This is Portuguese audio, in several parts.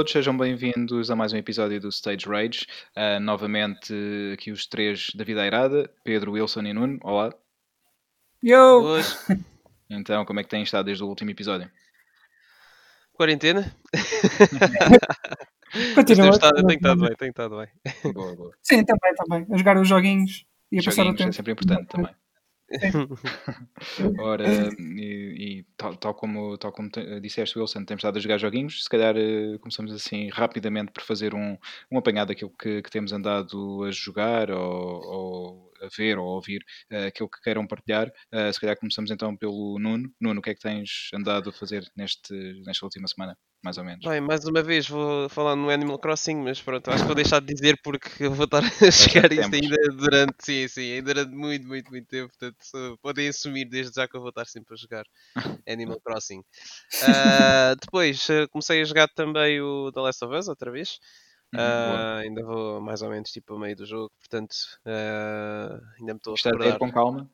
todos, sejam bem-vindos a mais um episódio do Stage Rage. Uh, novamente aqui os três da vida irada, Pedro, Wilson e Nuno. Olá. Yo! Então, como é que têm estado desde o último episódio? Quarentena? Continua. Tem estado, tem estado bem, tem estado bem. Boa, boa. Sim, também, também. A jogar os joguinhos e a passar o Joguinhos é tempo. sempre importante também. Ora, e, e tal, tal como, tal como te- disseste, Wilson, temos estado a jogar joguinhos. Se calhar eh, começamos assim rapidamente por fazer um, um apanhado daquilo que, que temos andado a jogar ou, ou a ver ou a ouvir, eh, aquilo que queiram partilhar. Eh, se calhar começamos então pelo Nuno. Nuno, o que é que tens andado a fazer neste, nesta última semana, mais ou menos? Bem, mais uma vez vou falar no Animal Crossing, mas pronto, acho que vou deixar de dizer porque vou estar a chegar isto ainda durante, sim, sim, durante muito, muito, muito tempo. Portanto, podem assumir desde já que eu vou estar sempre a jogar Animal Crossing. Ah, depois eh, comecei a jogar também o The Last of Us outra vez. Ah, ainda vou mais ou menos tipo a meio do jogo, portanto ah, ainda me estou a Isto é recordar. ter com calma.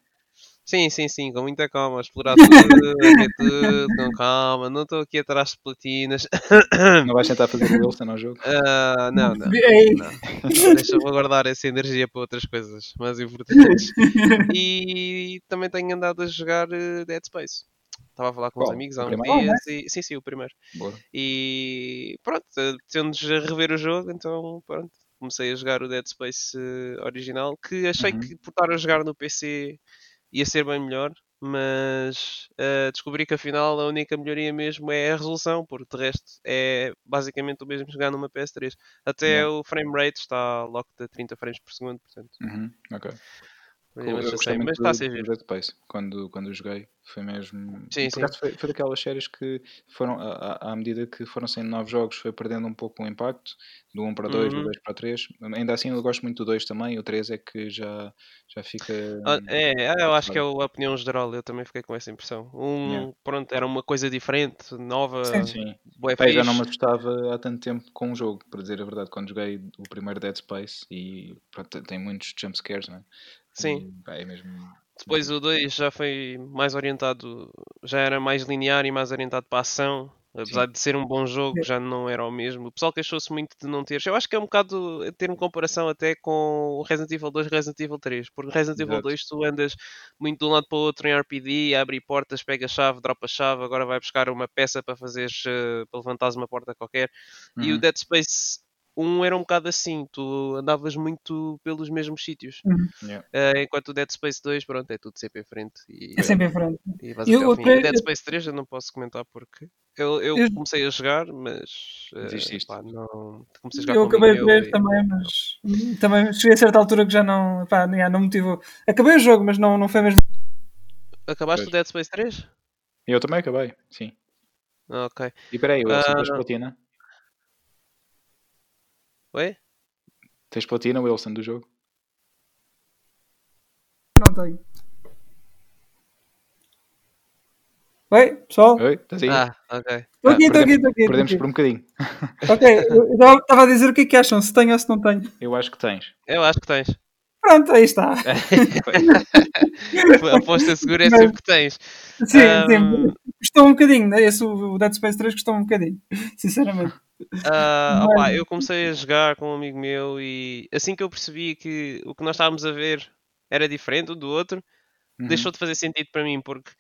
Sim, sim, sim, com muita calma, explorar tudo, ver tudo, com calma, não estou aqui atrás de platinas. Não vais tentar fazer o Wilson ao jogo? Ah, não, não, não. Deixa eu guardar essa energia para outras coisas mais importantes. E também tenho andado a jogar eh, Dead Space. Estava a falar com uns Qual? amigos há uns dias e... Sim, sim, o primeiro. Boa. E pronto, tendo-nos a rever o jogo, então pronto, comecei a jogar o Dead Space eh, original, que achei Uhum. que por estar a jogar no PC ia ser bem melhor, mas eh, descobri que afinal a única melhoria mesmo é a resolução, porque de resto é basicamente o mesmo jogar numa PS3. Até Yeah. o frame rate está locked a 30 frames por segundo, portanto. Uhum, ok. Mas está a do- ser do giro. Dead Space quando, quando eu joguei. Foi mesmo. Sim, sim. Foi, foi daquelas séries que foram, à, à- medida que foram saindo novos jogos, foi perdendo um pouco o impacto. Do 1 para 2, do Uhum. 2 para 3. Ainda assim, eu gosto muito do 2 também. O 3 é que já, já fica. Ah, É, ah, eu acho que é a opinião geral, eu também fiquei com essa impressão. Um, Yeah. pronto, era uma coisa diferente, nova, Sim. Sim. eu já não me assustava há tanto tempo com o jogo, para dizer a verdade. Quando joguei o primeiro Dead Space e pronto, tem muitos jumpscares, não é? Sim. E, pá, é mesmo. Depois o 2 já foi mais orientado, já era mais linear e mais orientado para a ação. Apesar de ser um bom jogo, já não era o mesmo. O pessoal queixou-se muito de não ter. Eu acho que é um bocado a ter uma comparação até com o Resident Evil 2 e Resident Evil 3. Porque Resident Evil Exato. 2 tu andas muito de um lado para o outro em RPD, abre portas, pega a chave, dropa a chave, agora vai buscar uma peça para fazeres, eh, para levantares uma porta qualquer. E o Uhum. Dead Space 1 era um bocado assim, tu andavas muito pelos mesmos sítios. Yeah. Eh, enquanto o Dead Space 2, pronto, é tudo sempre em frente. E, É sempre em frente. e vais Eu- até ao o fim. tre- O Dead Space 3 eu não posso comentar porque eu, eu Eu- comecei a jogar, mas eh, Desististe. pá, não comecei a jogar Eu com um acabei de ver e- também, mas hum, também cheguei a certa altura que já não, pá, já não motivou. Acabei o jogo, mas não, não foi mesmo. Acabaste Pois. o Dead Space 3? Eu também acabei, sim. Ah, ok. E peraí, Wilson, tens Ah. platina? Oi? Tens platina, Wilson, do jogo? Não tenho. Oi, pessoal? Oi? Estás aí? Ah, ok. Estou aqui, estou aqui, perdemos- estou aqui. Perdemos aqui. por um bocadinho. Ok, eu estava a dizer o que é que acham, se tenho ou se não tenho. Eu acho que tens. Eu acho que tens. Pronto, aí está. A aposta segura é sempre que tens. Sim, Ahm. sim. Custou um bocadinho, né? Esse, o Dead Space 3 custou um bocadinho, sinceramente. Ah, Mas- opá, eu comecei a jogar com um amigo meu e assim que eu percebi que o que nós estávamos a ver era diferente um do outro, Uhum. deixou de fazer sentido para mim, porque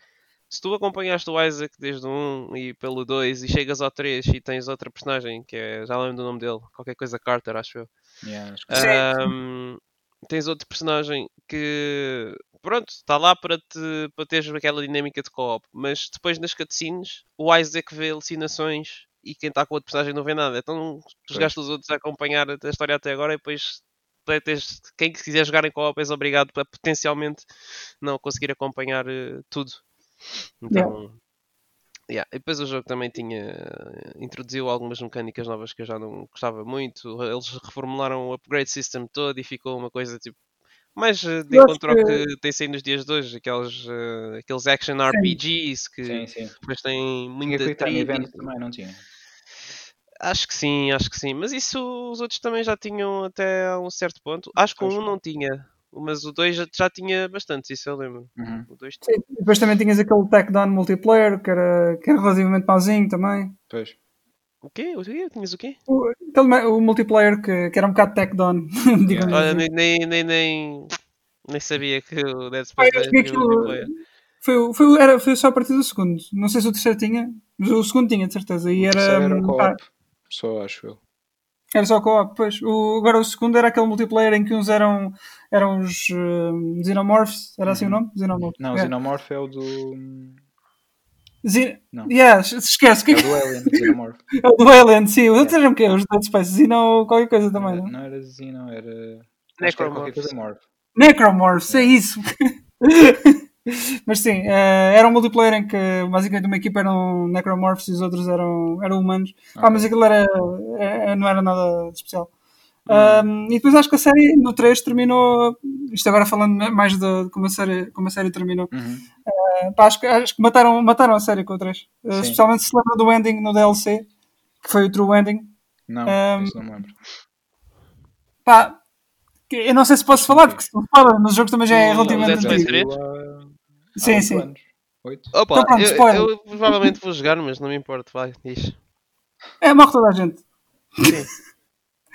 se tu acompanhaste o Isaac desde o 1 e pelo 2 e chegas ao 3 e tens outra personagem que é, já lembro do nome dele, qualquer coisa Carter, acho eu. Yeah, acho que Sim. Tens outro personagem que pronto, está lá para, te, para teres aquela dinâmica de co-op, mas depois nas cutscenes o Isaac vê alucinações e quem está com outro personagem não vê nada. Então tu jogaste os outros a acompanhar a história até agora e depois tu tens, quem quiser jogar em co-op és obrigado a potencialmente não conseguir acompanhar eh, tudo. Então. Yeah. E depois o jogo também tinha introduziu algumas mecânicas novas que eu já não gostava muito. Eles reformularam o upgrade system todo e ficou uma coisa tipo mais eh, de encontro ao que- que tem saído nos dias de hoje, aqueles, eh, aqueles action RPGs que Sim, sim. depois têm muita trivia. Event também, não tinha? Acho que sim, acho que sim. Mas isso os outros também já tinham até a um certo ponto. Acho que o. 1 não tinha, mas o 2 já, já tinha bastante, isso eu lembro. Uhum. O 2 Sim, Depois também tinhas aquele Tech Down multiplayer, que era, que era relativamente pauzinho também. Pois. O quê? O quê? Tinhas o quê? O, aquele, o multiplayer que, que era um bocado tech down, digamos Olha, assim. nem, nem, nem, nem, nem sabia que o Dead Ah, Space eu 2 joguei tinha aquilo- multiplayer. Foi, o- foi, era, foi só a partir do segundo. Não sei se o terceiro tinha, mas o segundo tinha, de certeza. E era, era hum, co-op, só acho eu. Era só co-op. Pois. O, agora o segundo era aquele multiplayer em que uns eram, eram os hum, Xenomorphs. Era assim o nome? Xenomorphs. Não, o yeah. Xenomorph é o do. Ze- Não. Yeah, se esquece. Que É é do Alien, Xenomorph. é o do Alien? Sim, os outros eram o quê? Os Dead Space. Xeno qualquer coisa também, não? Não era Xeno, era. que era qualquer Necromorphs. coisa Morph. Necromorphs, é isso. Mas sim, eh, era um multiplayer em que basicamente uma equipa eram Necromorphs e os outros eram, eram humanos. Ah, mas aquilo era, eh, não era nada de especial. Um, e depois acho que a série no 3 terminou. Isto agora falando mais de como a série, como a série terminou. Uhum. Eh, pá, acho, que- acho que mataram, mataram a série com o 3. Eh, Sim. especialmente se lembra do ending no DLC, que foi o True Ending. Não, Um, isso não me lembro. Pá, eu não sei se posso falar, porque se não fala, mas o jogo também já é relativamente Space antigo. três? Saiu há- há Sim, sim. anos. Oito? Opa, Então pronto, eu, spoiler. eu provavelmente vou jogar, mas não me importa. Vai, diz. É, morre toda a gente. Sim.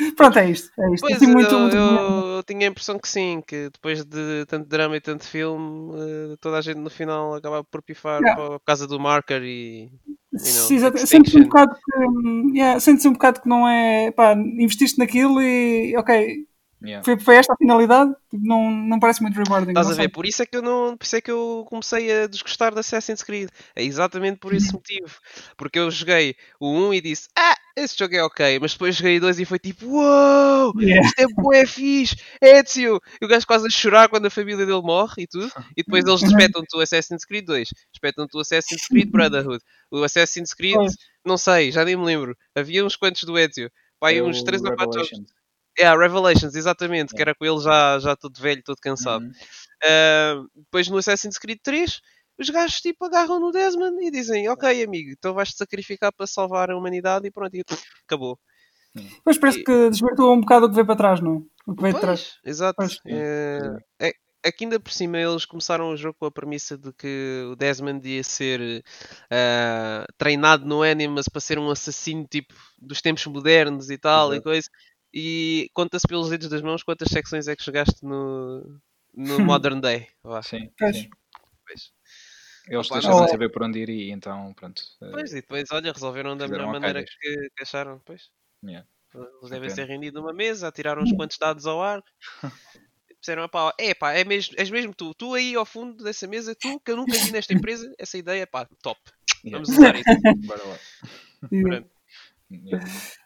Pronto, é isto. É isto. Pois, Assim, muito, eu, muito eu, eu tinha a impressão que sim, que depois de tanto drama e tanto filme, eh, toda a gente no final acaba por pifar Yeah. por, causa do marker e. know, Sim, exato. Sentes um bocado que. hum, Yeah, sentes um bocado que não é. Pá, investiste naquilo e. Ok, Yeah. foi, foi esta a finalidade. Tipo, Não, não parece muito rewarding. Estás a ver? Por isso é que eu não. Por isso é que eu comecei a desgostar de Assassin's Creed. É exatamente por esse motivo. Porque eu joguei o 1 e disse, ah, esse jogo é ok, mas depois joguei o 2 e foi tipo, uou! Yeah. Isto é bué fixe! Ezio! E o gajo quase a chorar quando a família dele morre e tudo. E depois eles Uhum. espetam-te o Assassin's Creed 2. Espetam-te o Assassin's Creed Brotherhood. O Assassin's Creed, não sei, já nem me lembro. Havia uns quantos do Ezio. Pai, uns o 3 ou 4 jogos. É, a Revelations, exatamente, que Yeah. era com ele já, já todo velho, todo cansado. Uhum. Uh, depois no Assassin's Creed 3, os gajos tipo agarram no Desmond e dizem: Ok, amigo, então vais-te sacrificar para salvar a humanidade e pronto, e acabou. Pois parece que desvirtua um bocado o que veio para trás, não é? O que veio de trás. Pois, exato. Pois. É, é, aqui ainda por cima eles começaram o jogo com a premissa de que o Desmond ia ser uh, treinado no Animus para ser um assassino tipo dos tempos modernos e tal e Exato. coisa. E conta-se pelos dedos das mãos quantas secções é que jogaste no, no Modern Day. Vá. Sim, sim. Pois. Eles Opa, deixaram não. saber por onde ir e então, pronto. eh, Pois, e depois, olha, resolveram da melhor maneira que, que acharam. Pois, yeah. eles devem ser rendidos numa mesa, atiraram uns quantos dados ao ar. e Disseram, pá, é pá, é mesmo, és mesmo tu, tu aí ao fundo dessa mesa, tu que eu nunca vi nesta empresa, essa ideia, pá, top. Yeah. Vamos usar isso. Bora lá. Yeah.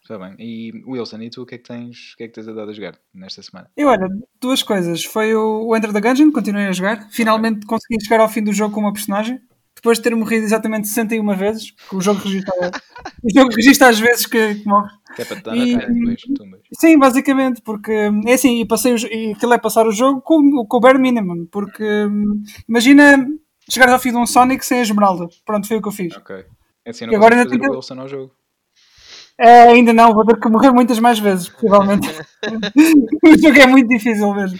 Está bem. E Wilson, e tu o que é que tens, o que é que tens andado a jogar nesta semana? E olha, duas coisas. Foi o, o Enter the Gungeon, continuei a jogar. Finalmente consegui chegar ao fim do jogo com uma personagem. Depois de ter morrido exatamente 61 vezes, porque o jogo registra, o jogo registra às vezes que, que morre. Que é para te dar E- na cara depois, tumbas. Sim, basicamente, porque é assim, e passei o, e aquilo é passar o jogo com, com o bare minimum, porque imagina chegares ao fim de um Sonic sem a esmeralda. Pronto, foi o que eu fiz. Ok. É assim, E não agora agora ainda fazer tenho o Wilson ao jogo. É, ainda não, vou ter que morrer muitas mais vezes, possivelmente. o jogo é muito difícil mesmo.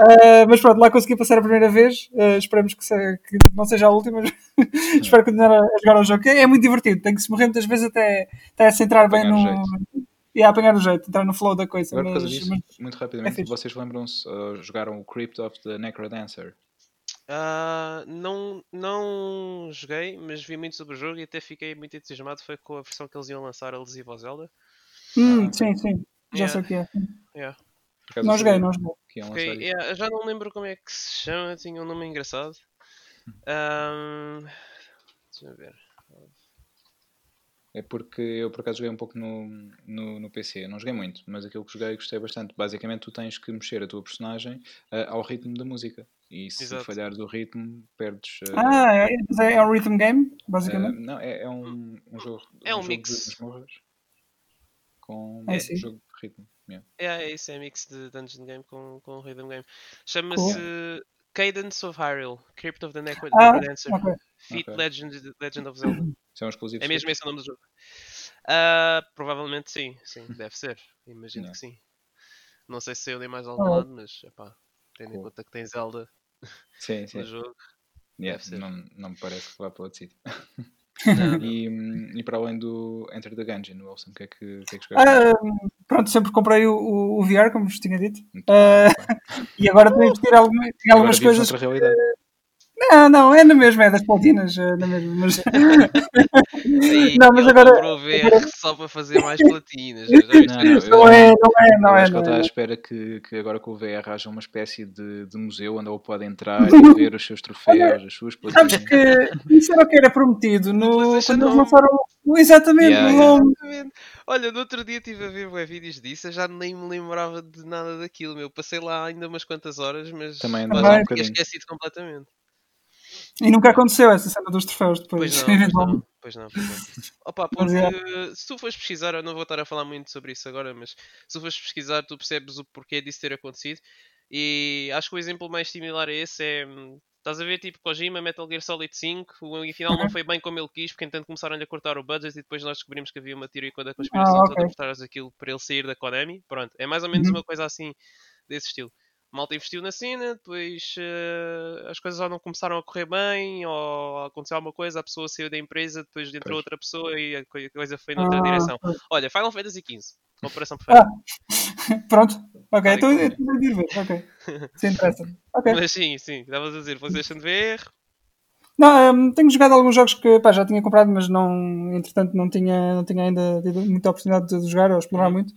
Ah, mas pronto, lá consegui passar a primeira vez. Ah, esperemos que, se- que não seja a última. Espero continuar a, a jogar o jogo. É, é muito divertido, tem que se morrer muitas vezes até, até se entrar bem Apanhar no. E a apanhar o jeito, entrar no flow da coisa. Agora, Mas, disso, mas- muito é rapidamente, fixe. vocês lembram-se, uh, jogaram o Crypt of the Necrodancer? Ah, não, não joguei, mas vi muito sobre o jogo e até fiquei muito entusiasmado. Foi com a versão que eles iam lançar alusiva ao Zelda. Hum, sim, sim. Já Yeah. sei o que é. Yeah. Não joguei, não joguei. isso. yeah, já não lembro como é que se chama, tinha um nome engraçado. Ahm, deixa eu ver. É porque eu por acaso joguei um pouco no, no, no PC. Não joguei muito, mas aquilo que joguei gostei bastante. Basicamente, tu tens que mexer a tua personagem uh, ao ritmo da música. E se Exato. falhares o ritmo, perdes. uh, Ah, é, é, é um rhythm game, uh, basicamente. não, é, é um, um jogo. É um jogo mix. Com Ah, um sim. jogo de ritmo. yeah. É, é isso, é mix de Dungeon Game com, com Rhythm Game. Chama-se Cadence of Hyrule, Crypt of the Necro Ah, Necrodancer, ok. Feat Ok. Legend, Legend of Zelda. São exclusivos. É mesmo esse o nome do jogo. Ah, provavelmente sim, sim, deve ser. Imagino Yeah. que sim. Não sei se saiu nem mais algum Oh. lado, mas epá, tendo em Cool. conta que tem Zelda Sim, sim. no jogo. Yeah, não, não me parece que vá para outro sítio. E, e para além do Enter the Gungeon, Wilson, o que é que, que, é que? Uh, pronto, sempre comprei o, o, o, VR, como vos tinha dito. Uh, e agora estou a investir alguma, em algumas coisas. Outra realidade. Não, não, é na mesma, é das platinas, é na mesma. Mas... não, mas agora. Comprou VR só para fazer mais platinas. Não, não, não, é, não é, não é. Acho que ele está à espera que, que agora com o VR haja uma espécie de, de museu onde ele pode entrar e ver os seus troféus, as suas platinas. Sabes que isso era o que era prometido no, quando eles lançaram. Exatamente, yeah, yeah. Exatamente. Olha, no outro dia estive a ver web vídeos disso, eu já nem me lembrava de nada daquilo, meu. Passei lá ainda umas quantas horas, mas Também ainda um tinha esquecido completamente. E nunca aconteceu essa cena dos troféus depois. Pois não, pois não, pois não. Opa, porque é. se tu fores pesquisar, eu não vou estar a falar muito sobre isso agora, mas se tu fores pesquisar, tu percebes o porquê disso ter acontecido. E acho que o exemplo mais similar a esse é. Estás a ver tipo Kojima, Metal Gear Solid 5, o final não uhum. foi bem como ele quis, porque entanto começaram a cortar o budget e depois nós descobrimos que havia uma teoria da conspiração ah, okay. toda por trás daquilo para ele sair da Konami. Pronto, é mais ou menos uhum. uma coisa assim desse estilo malta investiu na cena, depois uh, as coisas já não começaram a correr bem, ou aconteceu alguma coisa, a pessoa saiu da empresa, depois entrou pois. outra pessoa e a coisa foi noutra ah, direção. Pois. Olha, Final Fantasy XV, comparação perfeita. Ah, pronto, ok, então eu estou a ver, ok. Se interessa. Okay. Mas sim, sim, estavas a dizer, PlayStation VR. Não, um, tenho jogado alguns jogos que pá, já tinha comprado, mas não, entretanto não tinha, não tinha ainda tido muita oportunidade de jogar ou explorar uhum. muito.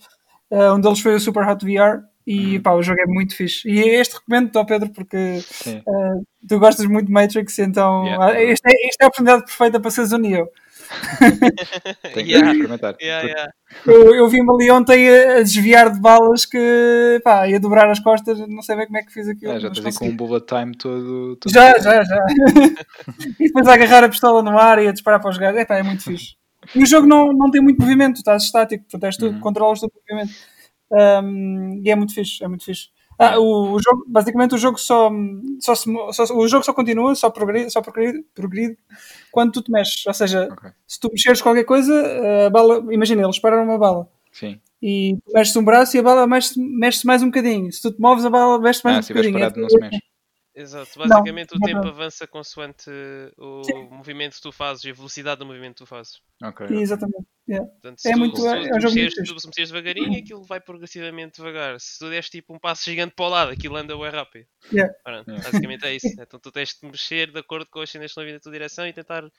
Uh, um deles foi o Super Hot VR, e uhum. pá, o jogo é muito fixe. E este recomendo-te ao Pedro porque uh, tu gostas muito de Matrix, então yeah. uh, esta, é, esta é a oportunidade perfeita para seres o Neo. Tem que yeah. experimentar. Yeah, yeah. Eu, eu vi-me ali ontem a, desviar de balas que pá, ia dobrar as costas, não sei bem como é que fiz aquilo. É, já estás com um bullet time todo. todo já, já, já. e depois a agarrar a pistola no ar e a disparar para os gajos. É, pá, é muito fixe. E o jogo não, não tem muito movimento, estás estático, portanto és tu, uhum. controlas todo o movimento. Um, e é muito fixe, é muito fixe. Ah, o, o, jogo, basicamente o jogo só, só, se, só, o jogo só continua, só progride, só progride, progride quando tu te mexes. Ou seja, okay. se tu mexeres qualquer coisa, a bala, imagina, eles pararam uma bala. Sim. E tu mexes um braço e a bala mexe-se mexe mais um bocadinho. Se tu te moves, a bala mexe mais ah, um bocadinho. Parado, não se mexe. Exato, basicamente não, o tempo não. avança consoante o Sim. movimento que tu fazes e a velocidade do movimento que tu fazes. Ok. Exatamente. Yeah. Portanto, se é tu, muito se, é, tu, mexeres, se tu mexeres devagarinho, aquilo vai progressivamente devagar. Se tu deres tipo um passo gigante para o lado, aquilo anda bem rápido. Yeah. Pronto, yeah. Basicamente é isso. Então tu tens de mexer de acordo com as cenas que estão vindo na tua direção e tentar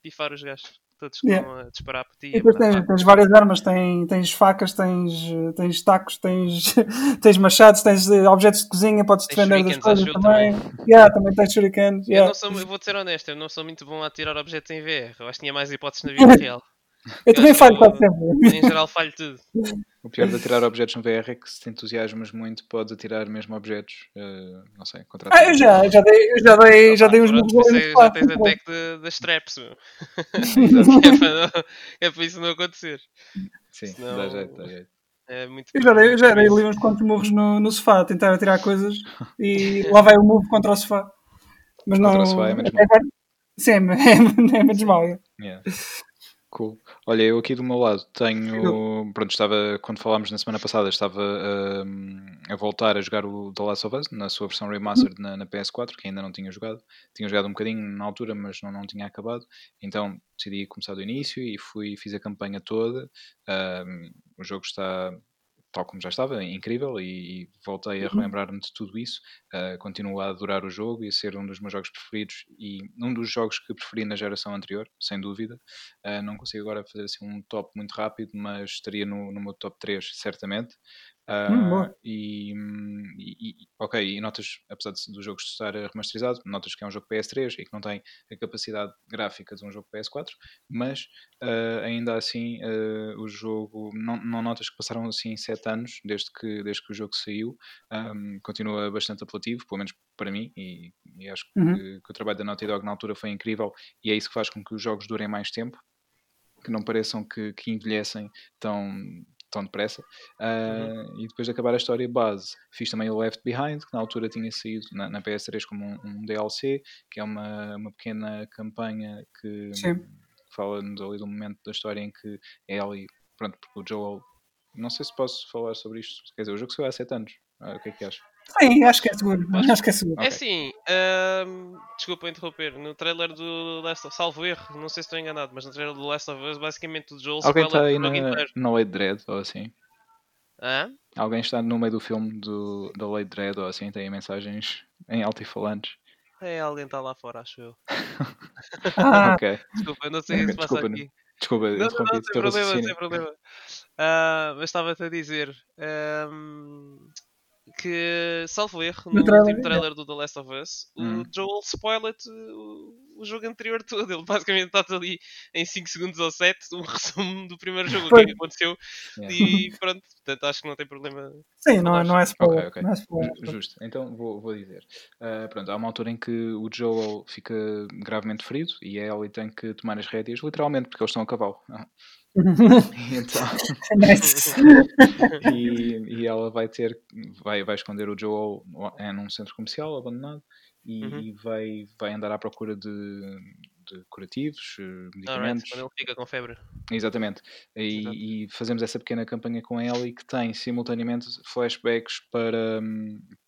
pifar os gajos todos que yeah. a disparar por ti. E depois tens, tens, várias armas, tens, tens facas, tens, tens tacos, tens, tens machados, tens eh, objetos de cozinha, podes defender das coisas também. também. Yeah, também tens shurikens. Yeah. Eu, não sou, eu vou ser honesto, eu não sou muito bom a tirar objetos em VR. Eu acho que tinha mais hipóteses na vida real. Eu, também falho quase sempre. Em geral falho tudo. O pior de atirar objetos no VR é que se te entusiasmas muito, podes atirar mesmo objetos. Uh, não sei, contra Ah, eu já, já dei, eu já dei, já dei uns já tens até que das traps, meu. é, para é para isso não acontecer. Sim, Senão... dá jeito, dá jeito. É muito eu já dei, eu já dei ali uns quantos murros no, no sofá, a tentar atirar coisas e lá vai o move contra o sofá. Mas contra não. o sofá é menos é, mal. Sim, é, é, é menos mal. Yeah. Cool. Olha, eu aqui do meu lado tenho. Pronto, estava. Quando falámos na semana passada, estava a voltar a jogar o The Last of Us na sua versão remastered na, na, PS4, que ainda não tinha jogado. Tinha jogado um bocadinho na altura, mas não, não tinha acabado. Então decidi começar do início e fui, fiz a campanha toda. o jogo está tal como já estava, incrível, e, e voltei a uhum. relembrar-me de tudo isso. Uh, continuo a adorar o jogo e a ser um dos meus jogos preferidos e um dos jogos que preferi na geração anterior, sem dúvida. Uh, não consigo agora fazer assim um top muito rápido, mas estaria no, no meu top 3, certamente. Uh, e, e, ok, e notas, apesar de, do jogo estar remasterizado, notas que é um jogo PS3 e que não tem a capacidade gráfica de um jogo PS4, mas uh, ainda assim uh, o jogo, não, não, notas que passaram assim 7 anos desde que, desde que o jogo saiu, um, continua bastante apelativo, pelo menos para mim, e, e acho uhum. que, que, o trabalho da Naughty Dog na altura foi incrível e é isso que faz com que os jogos durem mais tempo, que não pareçam que, que envelhecem tão tão depressa. Uh, uhum. E depois de acabar a história base, fiz também o Left Behind, que na altura tinha saído na, na PS3 como um, um, DLC, que é uma, uma pequena campanha que, que fala-nos ali do momento da história em que é ali, pronto, porque o Joel. Não sei se posso falar sobre isto. Quer dizer, o jogo saiu há 7 anos. Ah, o que é que achas? Sim, acho que é seguro. Acho que é seguro. É assim, ahm, desculpa interromper, no trailer do Last of salvo erro, não sei se estou enganado, mas no trailer do Last of Us, basicamente o Joel Alguém está aí o jogo na, inteiro. na Lei de Dread ou assim? Hã? Alguém está no meio do filme do, da Lei de Dread ou assim? Tem mensagens em altifalantes? É, alguém está lá fora, acho eu. Ah, Ok. Desculpa, não sei o que se passa aqui. Desculpa, Não, não, não, sem problema, sem problema. Ah, mas estava-te a dizer ahm, que, salvo erro, No no trailer, último trailer do The Last of Us, Hum. o Joel spoiler-te o, o jogo anterior todo. Ele basicamente está ali em 5 segundos ou 7, um resumo do primeiro jogo, o que é que aconteceu. Yeah. E pronto, portanto acho que não tem problema. sim, não, é- não é spoiler. Ok, ok. Não é Justo, então vou, vou dizer. Ah, pronto, há uma altura em que o Joel fica gravemente ferido e a Ellie tem que tomar as rédeas, literalmente, porque eles estão a cavalo. Então, e, e ela vai ter, vai, vai esconder o Joel é num centro comercial abandonado e, Uhum. e vai, vai andar à procura de, de curativos, eh, Alright, medicamentos. quando ele fica com febre. Exatamente. E, e fazemos essa pequena campanha com ela e que tem simultaneamente flashbacks para,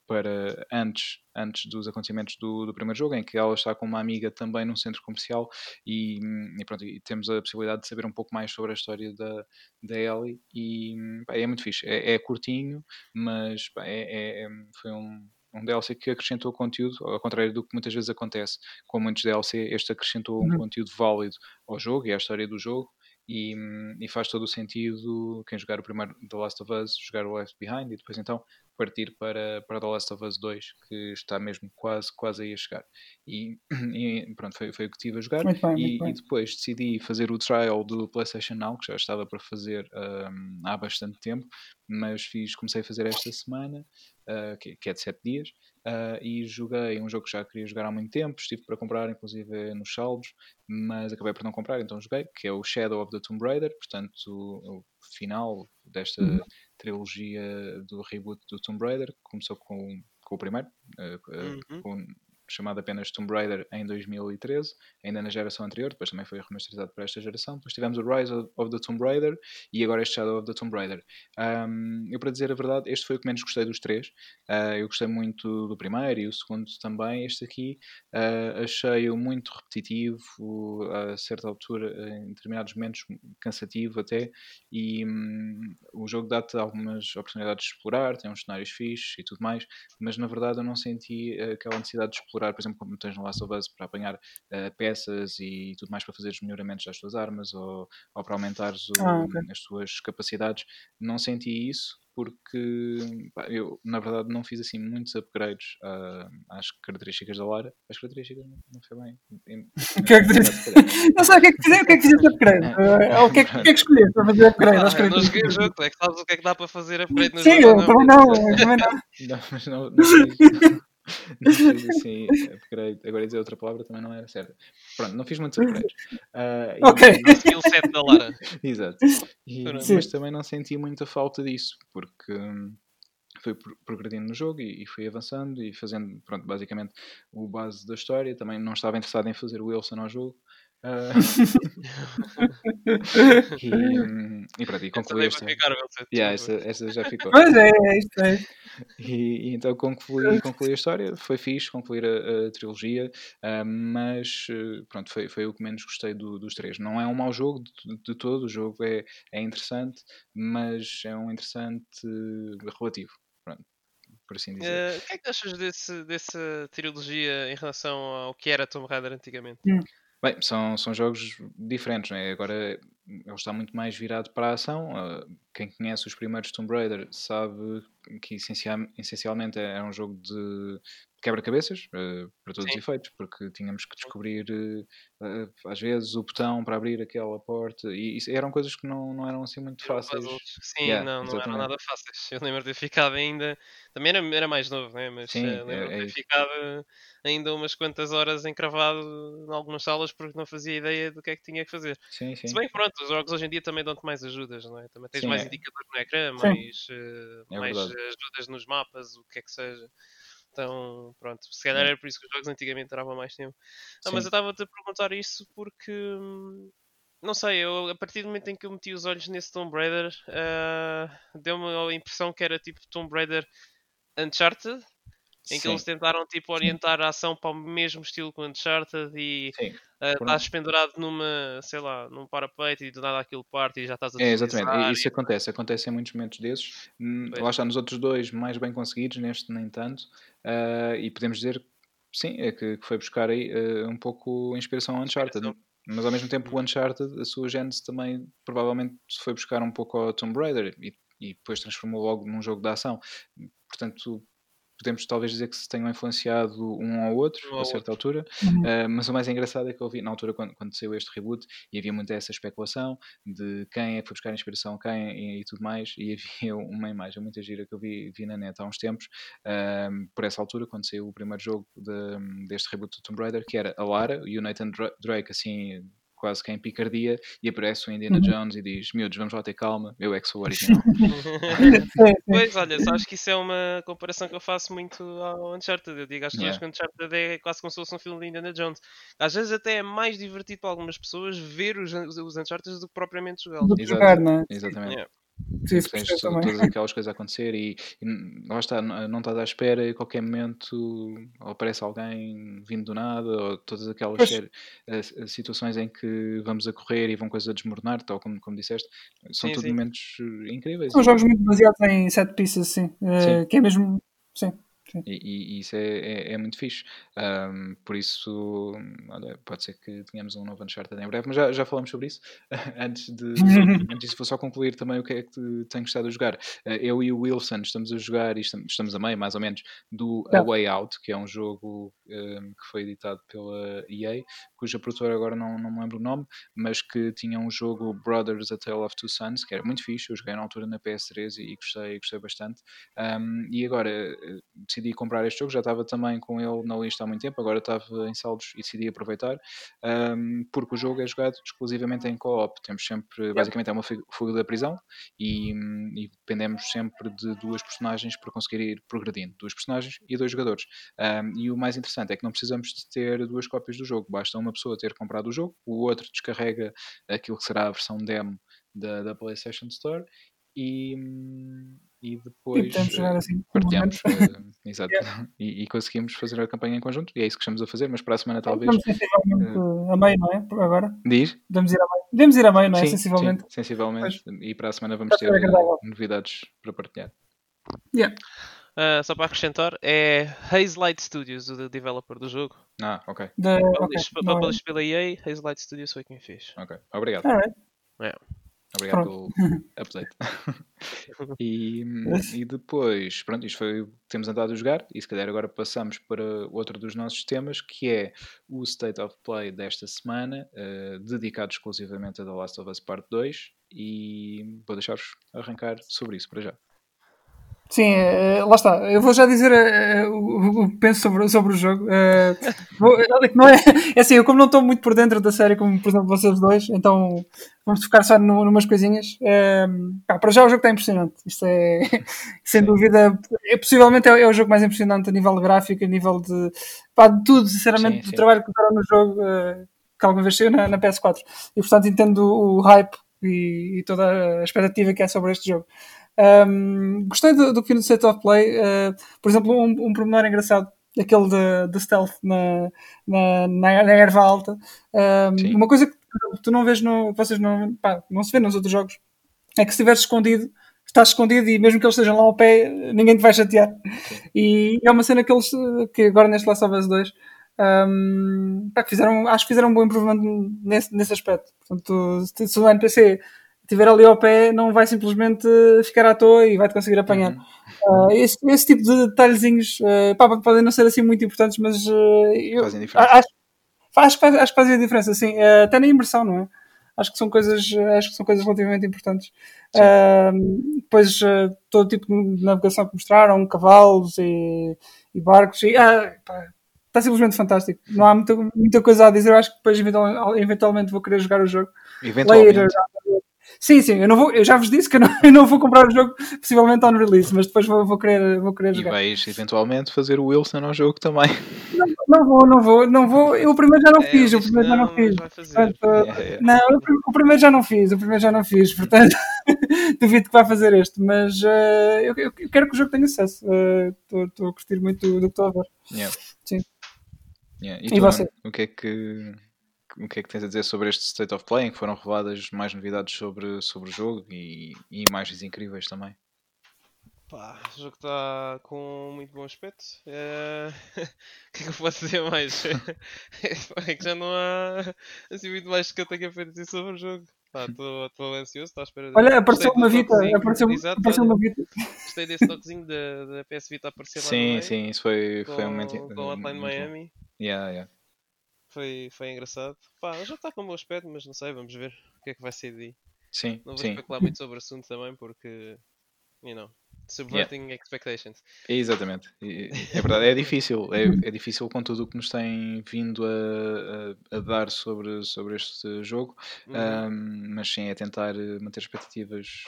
para antes, antes dos acontecimentos do, do primeiro jogo, em que ela está com uma amiga também num centro comercial e, e pronto, e temos a possibilidade de saber um pouco mais sobre a história da, da Ellie e pá, é muito fixe. É, é curtinho, mas pá, é, é- é- foi um, um DLC que acrescentou conteúdo, ao contrário do que muitas vezes acontece com muitos DLC, este acrescentou um Uhum. conteúdo válido ao jogo e à história do jogo e, e faz todo o sentido quem jogar o primeiro The Last of Us jogar o Left Behind e depois então partir para, para The Last of Us 2 que está mesmo quase, quase aí a chegar. E, e pronto, foi, foi o que estive a jogar. Bem, e, e depois decidi fazer o trial do PlayStation Now que já estava para fazer hum, há bastante tempo mas fiz, comecei a fazer esta semana uh, que, que é de 7 dias uh, e joguei um jogo que já queria jogar há muito tempo estive para comprar inclusive nos saldos mas acabei por não comprar, então joguei, que é o Shadow of the Tomb Raider, portanto o, o final desta Uhum. trilogia do reboot do Tomb Raider, que começou com, com o primeiro, eh, eh, Uhum. com- chamado apenas Tomb Raider em 2013, ainda na geração anterior, depois também foi remasterizado para esta geração, depois tivemos o Rise of, the Tomb Raider e agora este Shadow of the Tomb Raider. Um, eu para dizer a verdade, este foi o que menos gostei dos três, Uh, eu gostei muito do primeiro e o segundo também, este aqui Uh, achei-o muito repetitivo, a certa altura, em determinados momentos, cansativo até, e hum, o jogo dá-te algumas oportunidades de explorar, tem uns cenários fixes e tudo mais, mas na verdade eu não senti aquela necessidade de explorar, por exemplo, como tens no Last of Us, para apanhar uh, peças e tudo mais para fazer os melhoramentos das tuas armas ou, ou para aumentares o- Ah, ok. as tuas capacidades. Não senti isso porque pá, eu, na verdade, não fiz assim muitos upgrades ah, às características da Lara. As características não, não foi bem. Em- é? Não sei o que é que fizeste, o que é que fizeste upgrade. Eh, O que é que, que é que escolheste para fazer upgrade? Ah, às não características? tu é que sabes o que é que dá para fazer upgrade no Sim, jogo. eu ou também não, também não. Não, mas não, não não fiz assim upgrade. Agora dizer outra palavra também não era certa. Pronto, não fiz muitos upgrades. E- Ok. O skill set da Lara. Exato. E-. Sim. mas também não senti muita falta disso, porque hum, pro- progredindo no jogo e, e fui avançando e fazendo, pronto, basicamente o base da história. Também não estava interessado em fazer o Wilson ao jogo. Ah, e, hum, e pronto, e concluí esta. ficar, Yeah, esta, esta já ficou. Pois é, é isto é. E, e então concluí, concluí a história, foi fixe concluir a, a trilogia, ah, mas eh, pronto, foi, foi o que menos gostei do- dos três. Não é um mau jogo de, de todo, o jogo é, é interessante, mas é um interessante relativo, pronto, por assim dizer. Eh, o que é que achas desse, dessa trilogia em relação ao que era Tomb Raider antigamente? Bem, são, são jogos diferentes, não é? Agora ele está muito mais virado para a ação. ah, quem conhece os primeiros Tomb Raider sabe que essencial- essencialmente é um jogo de quebra-cabeças, ah, para todos os Sim. efeitos, porque tínhamos que descobrir ah, às vezes o botão para abrir aquela porta e eram coisas que não, não eram assim muito fáceis. Sim, Yeah, não, não eram nada fáceis. Eu lembro de ter ficado ainda. Também era, era mais novo, né? Mas Sim, eh, lembro é- de é ter isso. ficado ainda umas quantas horas encravado em algumas salas porque não fazia ideia do que é que tinha que fazer. Sim, sim. Se bem pronto, os jogos hoje em dia também dão-te mais ajudas, não é? Também tens Sim, mais é. indicadores no ecrã, Sim. mais, eh, É mais eh, ajudas nos mapas, o que é que seja. Então, pronto, se calhar era por isso que os jogos antigamente duravam mais tempo. Ah, mas eu estava-te a perguntar isso porque hum, não sei, eu, a partir do momento em que eu meti os olhos nesse Tomb Raider, ah, deu-me a impressão que era tipo Tomb Raider Uncharted, em que Sim. eles tentaram tipo orientar a ação para o mesmo estilo que o Uncharted e Sim. por- estás pendurado numa, sei lá, num parapeito e do nada aquilo parte e já estás a É, exatamente. deslizar E Isso acontece. Acontece em muitos momentos desses. Hum, Pois. Lá está, nos outros dois mais bem conseguidos, neste nem tanto. Ah, e podemos dizer, sim, é que, que foi buscar aí ah, um pouco inspiração ao Uncharted. Inspiração. Mas ao mesmo tempo o Uncharted, a sua gênese também provavelmente se foi buscar um pouco ao Tomb Raider e, e depois transformou logo num jogo de ação. Portanto, podemos talvez dizer que se tenham influenciado um ao outro Um a ao certa altura. Uhum. Uh, mas o mais engraçado é que eu vi na altura quando, quando saiu este reboot e havia muita essa especulação de quem é que foi buscar inspiração a quem e, e tudo mais e havia uma imagem muito gira que eu vi, vi na net há uns tempos um, por essa altura quando saiu o primeiro jogo de- deste reboot do Tomb Raider que era a Lara e o Nathan Dra- Drake assim quase que em picardia e aparece o Indiana Uhum. Jones e diz miúdos vamos lá ter calma eu é que sou o original. Pois, olha, sabes que isso é uma comparação que eu faço muito ao Uncharted. Eu digo às pessoas Yeah. que o Uncharted é quase como se fosse um filme de Indiana Jones. Às vezes até é mais divertido para algumas pessoas ver os, os Uncharted do que propriamente jogá-los. Não é? exatamente Yeah. Sim, tens todas aquelas coisas a acontecer e, e lá está, não estás à espera e a qualquer momento aparece alguém vindo do nada ou todas aquelas Pois. série- eh, s- situações em que vamos a correr e vão coisas a desmoronar, tal como, como disseste, são Sim, todos sim. momentos eh, incríveis São jogos muito baseados em set pieces, sim. Eh, Sim. que é mesmo. Sim. E, e- isso é, é, é muito fixe. Ahm, por isso, olha, pode ser que tenhamos um novo Uncharted em breve, mas já, já falamos sobre isso. antes, de, antes disso, vou só concluir também o que é que te- tenho gostado de jogar. Ah, eu e o Wilson estamos a jogar, e estamos, estamos a meio, mais ou menos, do A Tá. Way Out, que é um jogo ahm, que foi editado pela EA, cuja produtora agora não, não me lembro o nome, mas que tinha um jogo Brothers A Tale of Two Sons, que era muito fixe. Eu joguei na altura na PS3 e, e gostei, gostei bastante. Um, e agora eh, decidi comprar este jogo, já estava também com ele na lista há muito tempo, agora estava em saldos e decidi aproveitar, um, porque o jogo é jogado exclusivamente em co-op. Temos sempre, basicamente, é uma fu- fuga da prisão e, e dependemos sempre de duas personagens para conseguir ir progredindo. Duas personagens e dois jogadores. Um, e o mais interessante é que não precisamos de ter duas cópias do jogo, basta uma pessoa ter comprado o jogo, o outro descarrega aquilo que será a versão demo da, da PlayStation Store e, hum, e E depois eh, jogar assim. partilhamos eh, exato, e, e conseguimos fazer a campanha em conjunto e é isso que estamos a fazer, mas para a semana talvez Vamos sensivelmente a meio, não é? Por agora. diz Podemos ir a meio. Podemos ir a meio, não é? sim, sensivelmente. sim, sensivelmente e para a semana vamos ter agradável. eh, novidades para partilhar Yeah. Ah, só para acrescentar, é Haze Light Studios, o developer do jogo. ah, ok, Published não é? published pela EA, Haze Light Studios foi quem fez. ok, obrigado Alright. Obrigado Pronto. pelo update. e, e depois, pronto, isto foi o que temos andado a jogar. E se calhar agora passamos para outro dos nossos temas, que é o State of Play desta semana, eh, dedicado exclusivamente a The Last of Us Part 2. E vou deixar-vos arrancar sobre isso para já. Sim, eh, lá está. Eu vou já dizer eh, o que penso sobre, sobre o jogo. Eh, não é, é assim, eu como não estou muito por dentro da série, como por exemplo vocês dois, então vamos focar só no, numas coisinhas. Eh, para já o jogo está impressionante. Isto é, sem dúvida, é, possivelmente é, é o jogo mais impressionante a nível gráfico, a nível de, pá, de tudo, sinceramente, Sim, sim. do trabalho que fizeram no jogo, eh, que alguma vez saiu na, na PS4. E portanto entendo o, o hype e, e toda a expectativa que é sobre este jogo. Um, gostei do, do que vi no State of Play. uh, por exemplo, um, um pormenor engraçado, aquele de, de stealth na, na, na, na erva alta. Um, Sim. uma coisa que tu não vês no. Vocês não, pá, não se vê nos outros jogos é que se estiveres escondido, estás escondido e mesmo que eles estejam lá ao pé, ninguém te vai chatear. E é uma cena que eles, que agora neste Last of Us 2, um, pá, fizeram, acho que fizeram um bom improvement nesse, nesse aspecto. Portanto, se, se o NPC estiver ali ao pé, não vai simplesmente ficar à toa e vai-te conseguir apanhar. Uhum. Uh, esse, esse tipo de detalhezinhos uh, pá, podem não ser assim muito importantes, mas uh, eu Fazem diferença. acho, acho, faz, acho que fazem a diferença, sim. Uh, até na imersão, não é? Acho que são coisas, acho que são coisas relativamente importantes. Depois todo tipo de navegação que mostraram, cavalos e, e barcos, e, ah, pá, está simplesmente fantástico. Não há muita, muita coisa a dizer. Eu acho que depois eventualmente, eventualmente vou querer jogar o jogo. Eventualmente. Later, Sim, sim, eu, não vou, eu já vos disse que eu não, eu não vou comprar o jogo possivelmente on release, mas depois vou, vou querer, vou querer E jogar. vais eventualmente fazer o Wilson ao jogo também. Não, não vou, não vou, não vou. Eu o primeiro já não É, fiz, o primeiro já não fiz. Portanto, Yeah, yeah. Não, eu, o primeiro já não fiz, o primeiro já não fiz, portanto duvido que vá fazer este, mas uh, eu, eu, quero que o jogo tenha sucesso. Estou uh, a curtir muito do que estou a ver. Yeah. Sim. Yeah. E, e tu, você? o que é que o que é que tens a dizer sobre este State of Play em que foram reveladas mais novidades sobre, sobre o jogo e, e imagens incríveis também? Pá, o jogo está com muito bom aspecto. É... o que é que eu posso dizer mais? é que já não há assim muito mais que eu tenha a dizer sobre o jogo. Estou ansioso, estou à espera de... Olha, apareceu uma Vita, apareceu, apareceu uma Vita. Gostei desse toquezinho da, da PS Vita aparecer lá Sim, sim, isso foi, com, foi um momento... Com o Hotline Miami. Yeah, yeah. Foi, foi engraçado. Pá, já está com bom aspecto, mas não sei, vamos ver o que é que vai ser daí. Sim, Não vou sim. especular muito sobre o assunto também, porque, you know, subverting yeah. expectations. Exatamente. É verdade, é difícil. É, é difícil com tudo o que nos tem vindo a, a, a dar sobre, sobre este jogo, Uhum. um, mas sim, é tentar manter expectativas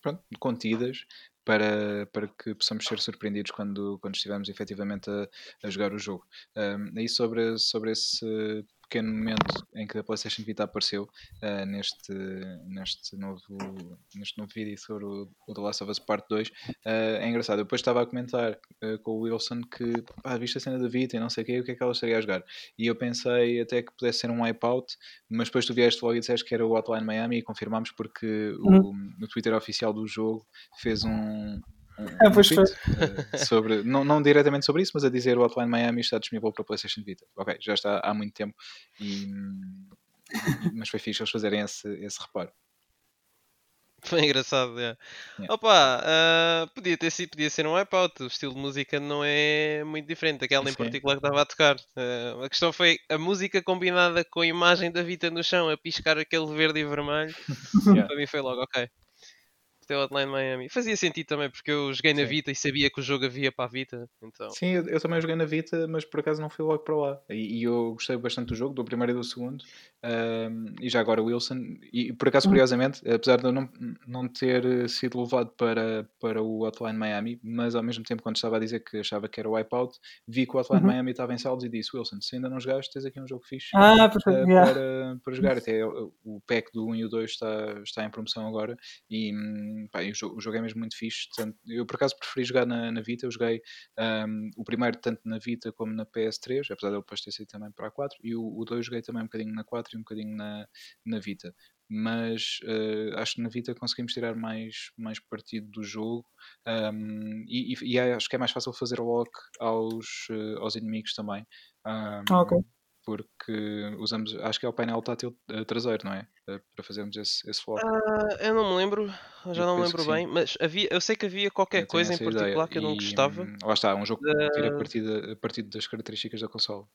pronto, contidas para, para que possamos ser surpreendidos quando, quando estivermos efetivamente a, a jogar o jogo. Um, e sobre, sobre esse pequeno momento em que a PlayStation Vita apareceu uh, neste, neste, novo, neste novo vídeo sobre o, o The Last of Us Part 2, uh, é engraçado. Eu depois estava a comentar uh, com o Wilson que pá, viste a cena da Vita e não sei o que, o que é que ela estaria a jogar. E eu pensei até que pudesse ser um wipeout, mas depois tu vieste logo e disseste que era o Hotline Miami e confirmámos porque Uhum. o, o Twitter oficial do jogo fez um, um, Ah, um pois tweet uh, sobre, não, não diretamente sobre isso, mas a dizer o Hotline Miami está disponível para a PlayStation Vita. Ok, já está há muito tempo, e, mas foi fixe eles fazerem esse, esse reparo. Foi engraçado, é. Yeah. Opa, ah, podia ter sido, podia ser um wipeout. O estilo de música não é muito diferente daquela em particular que estava a tocar. Ah, a questão foi a música combinada com a imagem da Vita no chão a piscar aquele verde e vermelho. Yeah. Para mim foi logo, ok. O Hotline Miami. Fazia sentido também porque eu joguei na Sim. Vita e sabia que o jogo havia para a Vita. Então, Sim, eu, eu também joguei na Vita, mas por acaso não fui logo para lá. E, e eu gostei bastante do jogo, do primeiro e do segundo. Ahm, e já agora o Wilson, e por acaso, curiosamente, apesar de eu não, não ter eh, sido levado para, para o Hotline Miami, mas ao mesmo tempo, quando estava a dizer que achava que era o Wipeout, vi que o Hotline Uhum. Miami estava em saldos e disse: Wilson, se ainda não jogaste, tens aqui um jogo fixe. Ah, uh, yeah. para, para jogar. Até o o pack do 1 e o 2 está, está em promoção agora e, hum, pá, o, jogo, é mesmo muito fixe. Eu por acaso preferi jogar na, na Vita, eu joguei hum, o primeiro tanto na Vita como na PS3, apesar de ele depois ter sido também para a 4, e o, o 2 joguei também um bocadinho na 4 e um bocadinho na, na Vita. Mas uh, acho que na Vita conseguimos tirar mais, mais partido do jogo hum, e, e- e acho que é mais fácil fazer lock aos, uh, aos inimigos também. Hum, Ah, ok. Porque usamos, acho que é o painel tátil eh, traseiro, não é? Eh, Para fazermos esse, esse foco. Ah, eu não me lembro, já Eu não me lembro bem, mas havia, eu sei que havia qualquer Eu coisa em essa ideia. particular que eu não E, gostava. hum, Lá está, um jogo que tira a partir, a partir das características da console.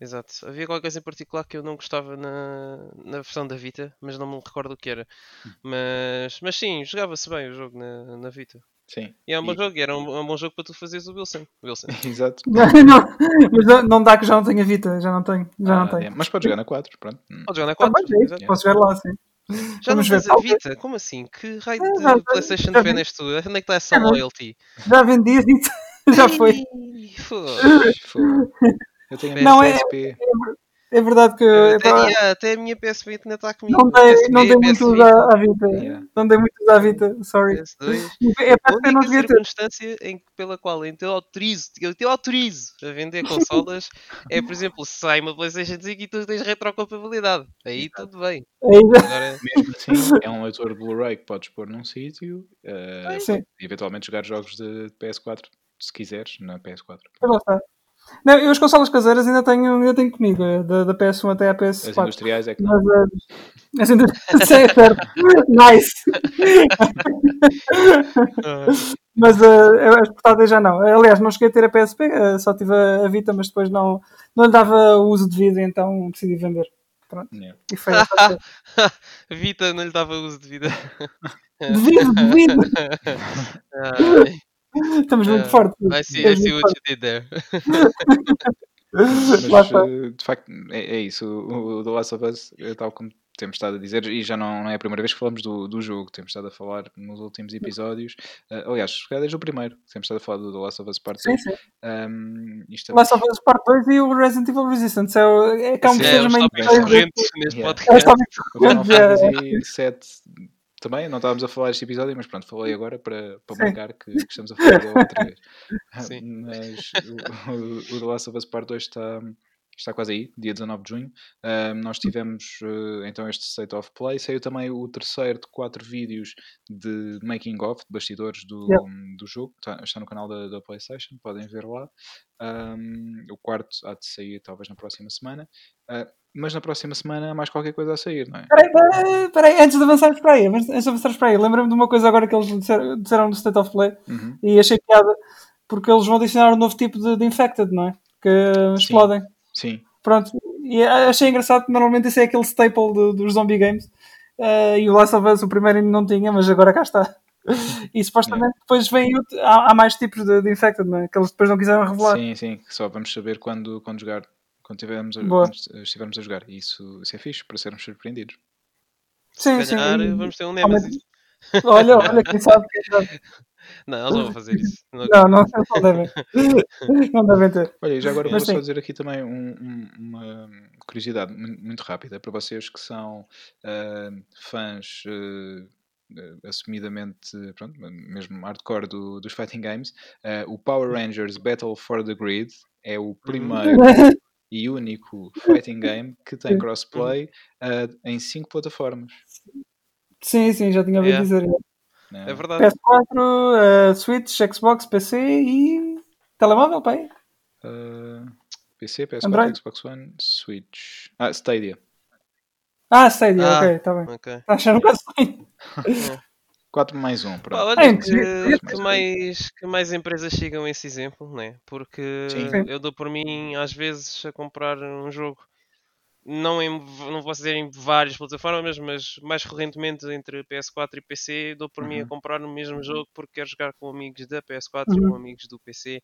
Exato. Havia qualquer coisa em particular que eu não gostava na, na versão da Vita, mas não me recordo o que era. Hum. Mas, mas sim, jogava-se bem o jogo na, na Vita. Sim. E é um bom E- jogo, e era um, é um bom jogo para tu fazeres o Wilson. Wilson. Exato. não, mas não- não dá que já não tenha Vita, já não tenho. Já Ah, não tenho. é, Mas pode jogar na 4, pronto. Hum. Pode jogar na Ah, 4. pode, é isso, exato. Posso ver lá, sim. Já não Vamos ver, tens a. Vita? Como assim? Que raio Ah, de já- PlayStation já és tu? Onde é que está essa loyalty? Já vendi isso, já foi. Fogo. Eu tenho a Não, é- PSP. É verdade que eu, Até, yeah, até a minha PSP ainda está comigo. não dei, PSP, não dei muito PS uso Vita, à Vita. Yeah. Não dei muito uso à Vita, sorry. PS2. É A para eu não devia ter. circunstância em pela qual eu te autorizo, eu te autorizo a vender consolas é, por exemplo, se sai uma PlayStation 5 e tu tens retrocompatibilidade. Aí tudo bem. Ainda- Agora, Mesmo assim, é um leitor de Blu-ray que podes pôr num sítio eh, Sim, e eventualmente jogar jogos de PS4, se quiseres, na PS4. mas lá está. Não, eu as consolas caseiras ainda tenho, ainda tenho comigo, eh, da, da PS1 até à As PS4. industriais é que não. Mas as ainda. Sim, é certo. Nice. Mas eh, as portáteis já não. Aliás, não cheguei a ter a PSP, eh, só tive a, a Vita, mas depois não, não lhe dava o uso devido, então decidi vender. Yeah. E foi. Vita não lhe dava uso de vida. Devido, devido. Estamos muito Ah, fortes. I see, I see what you did there. Mas eh, de facto é, é isso. O, o The Last of Us, eh, tal como temos estado a dizer, e já não, não é a primeira vez que falamos do, do jogo, temos estado a falar nos últimos episódios. eh, aliás, se calhar desde o primeiro, temos estado a falar do The Last of Us Part Sim, 2. sim. Um, isto Last of Us Part 2 e o Resident Evil Resistance. É, o- é cá um Sim, É, seja os meio. tópicos recorrentes neste Yeah. É os podcast. tópicos o Final recorrentes, é. Fantasy 7 também, não estávamos a falar este episódio, mas pronto, falei agora para, para marcar que, que, estamos a falar dele outra vez. Sim. Mas o, o, o The Last of Us Part 2 está, está quase aí, dia 19 de junho. Uh, nós tivemos uh, então este State of Play. Saiu também o terceiro de quatro vídeos de making of, de bastidores do, yeah. do jogo. Está, está, no canal da, da, PlayStation, podem ver lá. Um, o quarto há de sair talvez na próxima semana. Uh, mas na próxima semana há mais qualquer coisa a sair, não é? Peraí, peraí, antes de avançarmos para aí, antes de avançarmos para aí, lembra-me de uma coisa agora que eles disseram, disseram no State of Play uhum. e achei piada porque eles vão adicionar um novo tipo de, de infected, não é? Que explodem. Sim. Pronto, e achei engraçado que normalmente esse é aquele staple de, dos zombie games uh, e o Last of Us o primeiro ainda não tinha, mas agora cá está. E supostamente depois vem há, há, mais tipos de, de infected, não é? Que eles depois não quiseram revelar. Sim, sim, só vamos saber quando, quando jogar quando, tivermos a, quando estivermos a jogar. E isso, isso é fixe para sermos surpreendidos. Sim, Se calhar sim. vamos ter um Nemesis. Olha, olha, quem sabe, quem sabe. Não, eles não vão fazer isso. Não, não, não, não devem. não devem ter. Olha, já agora Mas vou sim. só dizer aqui também um, um, uma curiosidade muito rápida para vocês que são uh, fãs. Uh, assumidamente, pronto, mesmo hardcore do, dos fighting games, uh, o Power Rangers Battle for the Grid é o uhum. primeiro e único fighting game que tem crossplay uh, em 5 plataformas. Sim, sim, já tinha ouvido yeah. dizer. É. é verdade. PS4, uh, eh, Switch, Xbox, PC e telemóvel, pai? Uh, PC, PS4, Android. Xbox One, Switch. Ah, Stadia. Ah, Stadia, ah, ok, está bem. Okay. Está achando que 4 mais 1, pronto. olha, é, que, que, mais, que mais empresas sigam esse exemplo, né? Porque Sim. eu dou por mim, às vezes, a comprar um jogo, não, em, não vou dizer em várias plataformas, mas mais recorrentemente entre PS4 e PC, dou por uhum. mim a uhum. comprar o mesmo jogo porque quero jogar com amigos da PS4 uhum. e com amigos do PC.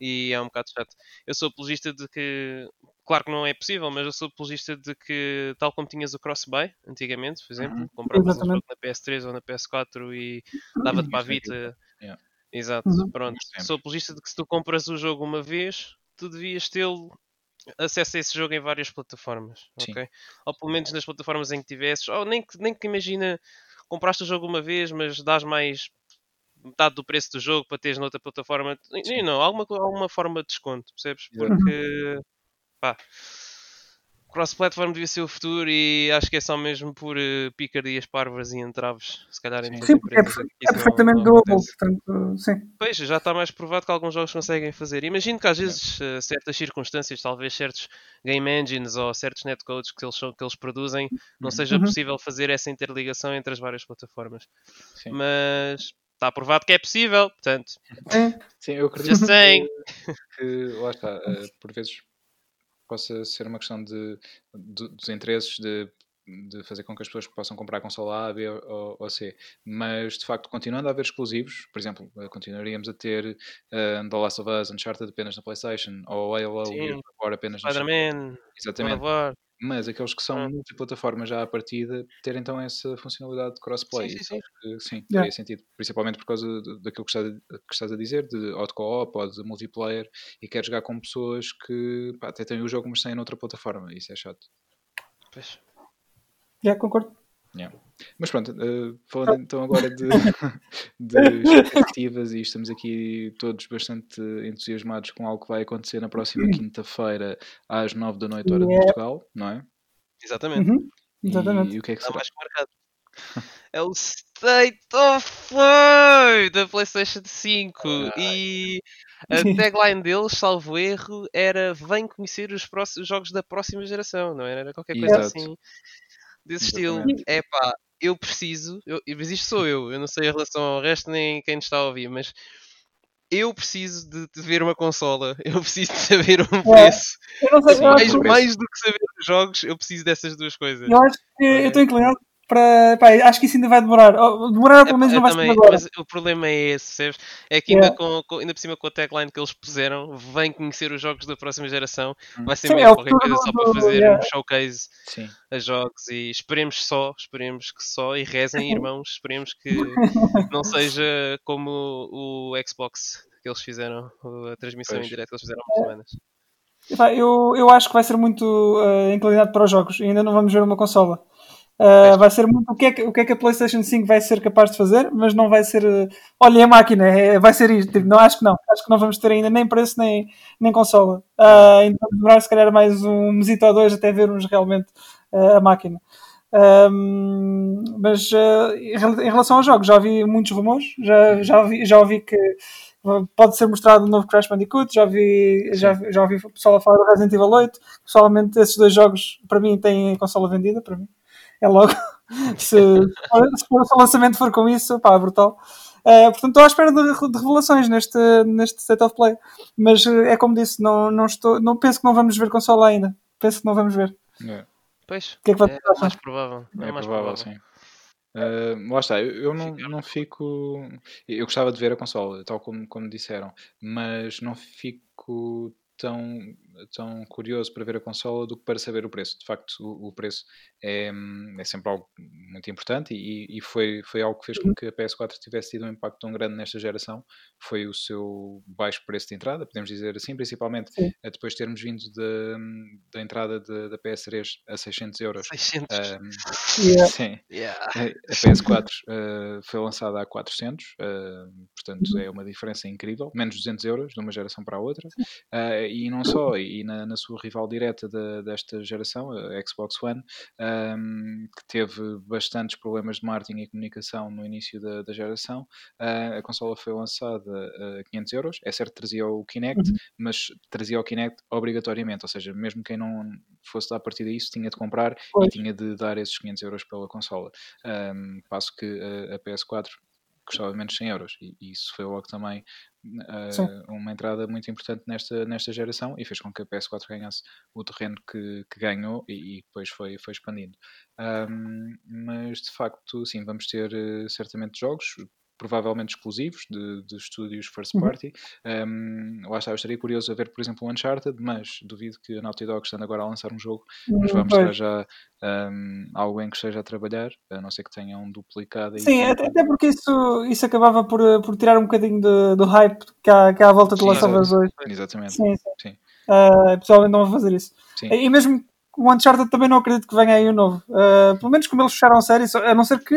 E é um bocado chato. Eu sou apologista de que Claro que não é possível, mas eu sou apologista de que, tal como tinhas o Cross-Buy antigamente, por exemplo, uhum. compravas um jogo na PS3 ou na PS4 e dava-te para a Vita. Yeah. Exato, uhum. pronto. Sou apologista de que se tu compras o jogo uma vez, tu devias tê-lo acesso a esse jogo em várias plataformas, Sim. ok? Ou pelo menos nas plataformas em que tivesses, ou nem que, nem que imagina, compraste o jogo uma vez, mas dás mais metade do preço do jogo para teres noutra plataforma. Sim. Não, alguma, alguma forma de desconto, percebes? Porque pá, cross-platform devia ser o futuro e acho que é só mesmo por uh, picardias parvas e entraves, se calhar em sim, é, é, perfeitamente doable, portanto, sim. Pois, já está mais provado que alguns jogos conseguem fazer. Imagino que às vezes uh, certas circunstâncias, talvez certos game engines ou certos netcodes que eles, que eles produzem, não uhum. seja uhum. possível fazer essa interligação entre as várias plataformas. Sim. Mas está provado que é possível, portanto. Sim, eu acredito que, que, lá está, uh, por vezes possa ser uma questão de, de dos interesses de, de fazer com que as pessoas possam comprar a consola A, B ou, ou, C. Mas, de facto, continuando a haver exclusivos, por exemplo, eh, continuaríamos a ter uh, The Last of Us, Uncharted apenas na PlayStation, ou Halo, agora apenas na Spider-Man, Exatamente mas aqueles que são ah. multiplataformas já à partida ter então essa funcionalidade de crossplay. Sim, sim, sim. Que, sim yeah. faria sentido. Principalmente por causa daquilo que estás, a, que estás a dizer, de auto-co-op ou de multiplayer, e queres jogar com pessoas que pá, até têm o jogo, mas têm noutra plataforma. Isso é chato. Pois. Já yeah, concordo. Yeah. Mas pronto, uh, falando então agora de, de expectativas e estamos aqui todos bastante entusiasmados com algo que vai acontecer na próxima quinta-feira às nove da noite hora yeah. de Portugal, não é? Exatamente. Uhum. Exatamente. E, o que é que será? mais marcado. É o State of Play da PlayStation 5 ah, e a tagline deles, salvo erro, era vem conhecer os, próximos, jogos da próxima geração, não era? Era qualquer coisa Exato. assim desse estilo. É pá, eu preciso, eu, mas isto sou eu, eu não sei em relação ao resto nem quem está a ouvir, mas eu preciso de, de ver uma consola, eu preciso de saber um preço. É, mais, mais do que saber os jogos, eu preciso dessas duas coisas. Eu acho que eu estou inclinado para. Pá, acho que isso ainda vai demorar. Demorar pelo menos é, não vai também, ser agora. Mas o problema é esse, percebes? É que ainda, com, com, ainda por cima com a tagline que eles puseram, vem conhecer os jogos da próxima geração. Hum. Vai ser Sim, mesmo é qualquer coisa só para fazer yeah. um showcase Sim. a jogos e esperemos só, esperemos que só, e rezem, irmãos, esperemos que não seja como o Xbox que eles fizeram, a transmissão pois. em direto que eles fizeram há umas semanas. Eu, eu acho que vai ser muito uh, inclinado para os jogos e ainda não vamos ver uma consola. Uh, vai ser muito o que, é que, o que é que a PlayStation 5 vai ser capaz de fazer, mas não vai ser. Uh, olha, a máquina, é, vai ser isto. Tipo, não, acho que não. Acho que não vamos ter ainda nem preço nem, nem consola. Uh, então vamos demorar se calhar mais um mesito ou dois até vermos realmente uh, a máquina. Um, mas em relação aos jogos, já ouvi muitos rumores, já, já, ouvi, já ouvi que pode ser mostrado um novo Crash Bandicoot, já ouvi, já, já ouvi o pessoal a falar do Resident Evil 8. Pessoalmente, esses dois jogos para mim têm consola vendida, para mim é logo. se, se o lançamento for com isso, pá, brutal. Uh, portanto, estou à espera de, de, revelações neste, neste State of Play. Mas uh, é como disse, não, não, estou, não penso que não vamos ver consola ainda. Penso que não vamos ver. É. Pois, que é, que é mais provável. É, é mais provável, sim. Uh, lá está, eu, eu não, não fico. Eu gostava de ver a consola, tal como, como disseram, mas não fico tão, tão curioso para ver a consola do que para saber o preço. De facto, o, o preço é, é sempre algo muito importante e, e, foi, foi algo que fez com que a PS4 tivesse tido um impacto tão grande nesta geração. Foi o seu baixo preço de entrada, podemos dizer assim, principalmente Sim. depois de termos vindo da entrada de, da PS3 a 600 euros. 600. Um, yeah. Sim. Yeah. A PS4 uh, foi lançada a 400, uh, portanto uhum. é uma diferença incrível, menos 200 euros de uma geração para a outra. Uh, e não só, e na, na sua rival direta de, desta geração, a Xbox One, um, que teve bastantes problemas de marketing e comunicação no início da, da geração, uh, a consola foi lançada a 500 euros. É certo, trazia o Kinect, uhum. mas trazia o Kinect obrigatoriamente, ou seja, mesmo quem não fosse dar partida a isso tinha de comprar pois. e tinha de dar esses 500 euros pela consola. Um, passo que a, a PS4 custava menos 100 euros e, e isso foi logo também uh, uma entrada muito importante nesta, nesta geração e fez com que a PS4 ganhasse o terreno que, que ganhou e, e, depois foi, foi expandindo. Um, mas de facto, sim, vamos ter uh, certamente jogos provavelmente exclusivos de, de estúdios first uhum. party. Uhum. Um, lá está, eu estaria curioso a ver, por exemplo, o Uncharted, mas duvido que a Naughty Dog estando agora a lançar um jogo, nos vamos mostrar já um, alguém que esteja a trabalhar, a não ser que tenha um duplicado. Sim, até, até, porque isso, isso acabava por, por tirar um bocadinho de, do hype que há, que há à volta de Last of Us 2. Exatamente. Sim, sim. sim. Uh, pessoalmente não vou fazer isso. Sim. E mesmo o Uncharted também não acredito que venha aí o um novo. Uh, pelo menos como eles fecharam a série, a não ser que,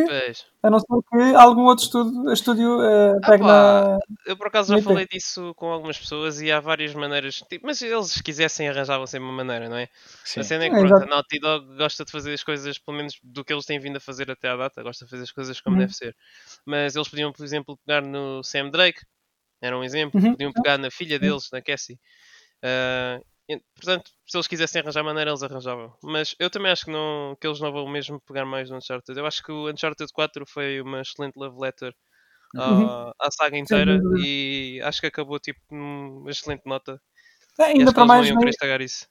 a não ser que algum outro estúdio, estúdio uh, pegue na. Eu por acaso já falei disso com algumas pessoas e há várias maneiras. Tipo, mas se eles quisessem arranjavam sempre uma maneira, não é? Sim. A cena é que pronto, a Naughty Dog gosta de fazer as coisas, pelo menos do que eles têm vindo a fazer até à data, gosta de fazer as coisas como uhum. deve ser. Mas eles podiam, por exemplo, pegar no Sam Drake, era um exemplo, uhum. podiam pegar na filha deles, na Cassie. Uh, Portanto, se eles quisessem arranjar maneira, eles arranjavam. Mas eu também acho que, não, que eles não vão mesmo pegar mais no Uncharted. Eu acho que o Uncharted 4 foi uma excelente love letter uhum. à, saga inteira Sim. e acho que acabou tipo numa excelente nota. É, ainda para mais vem... isso.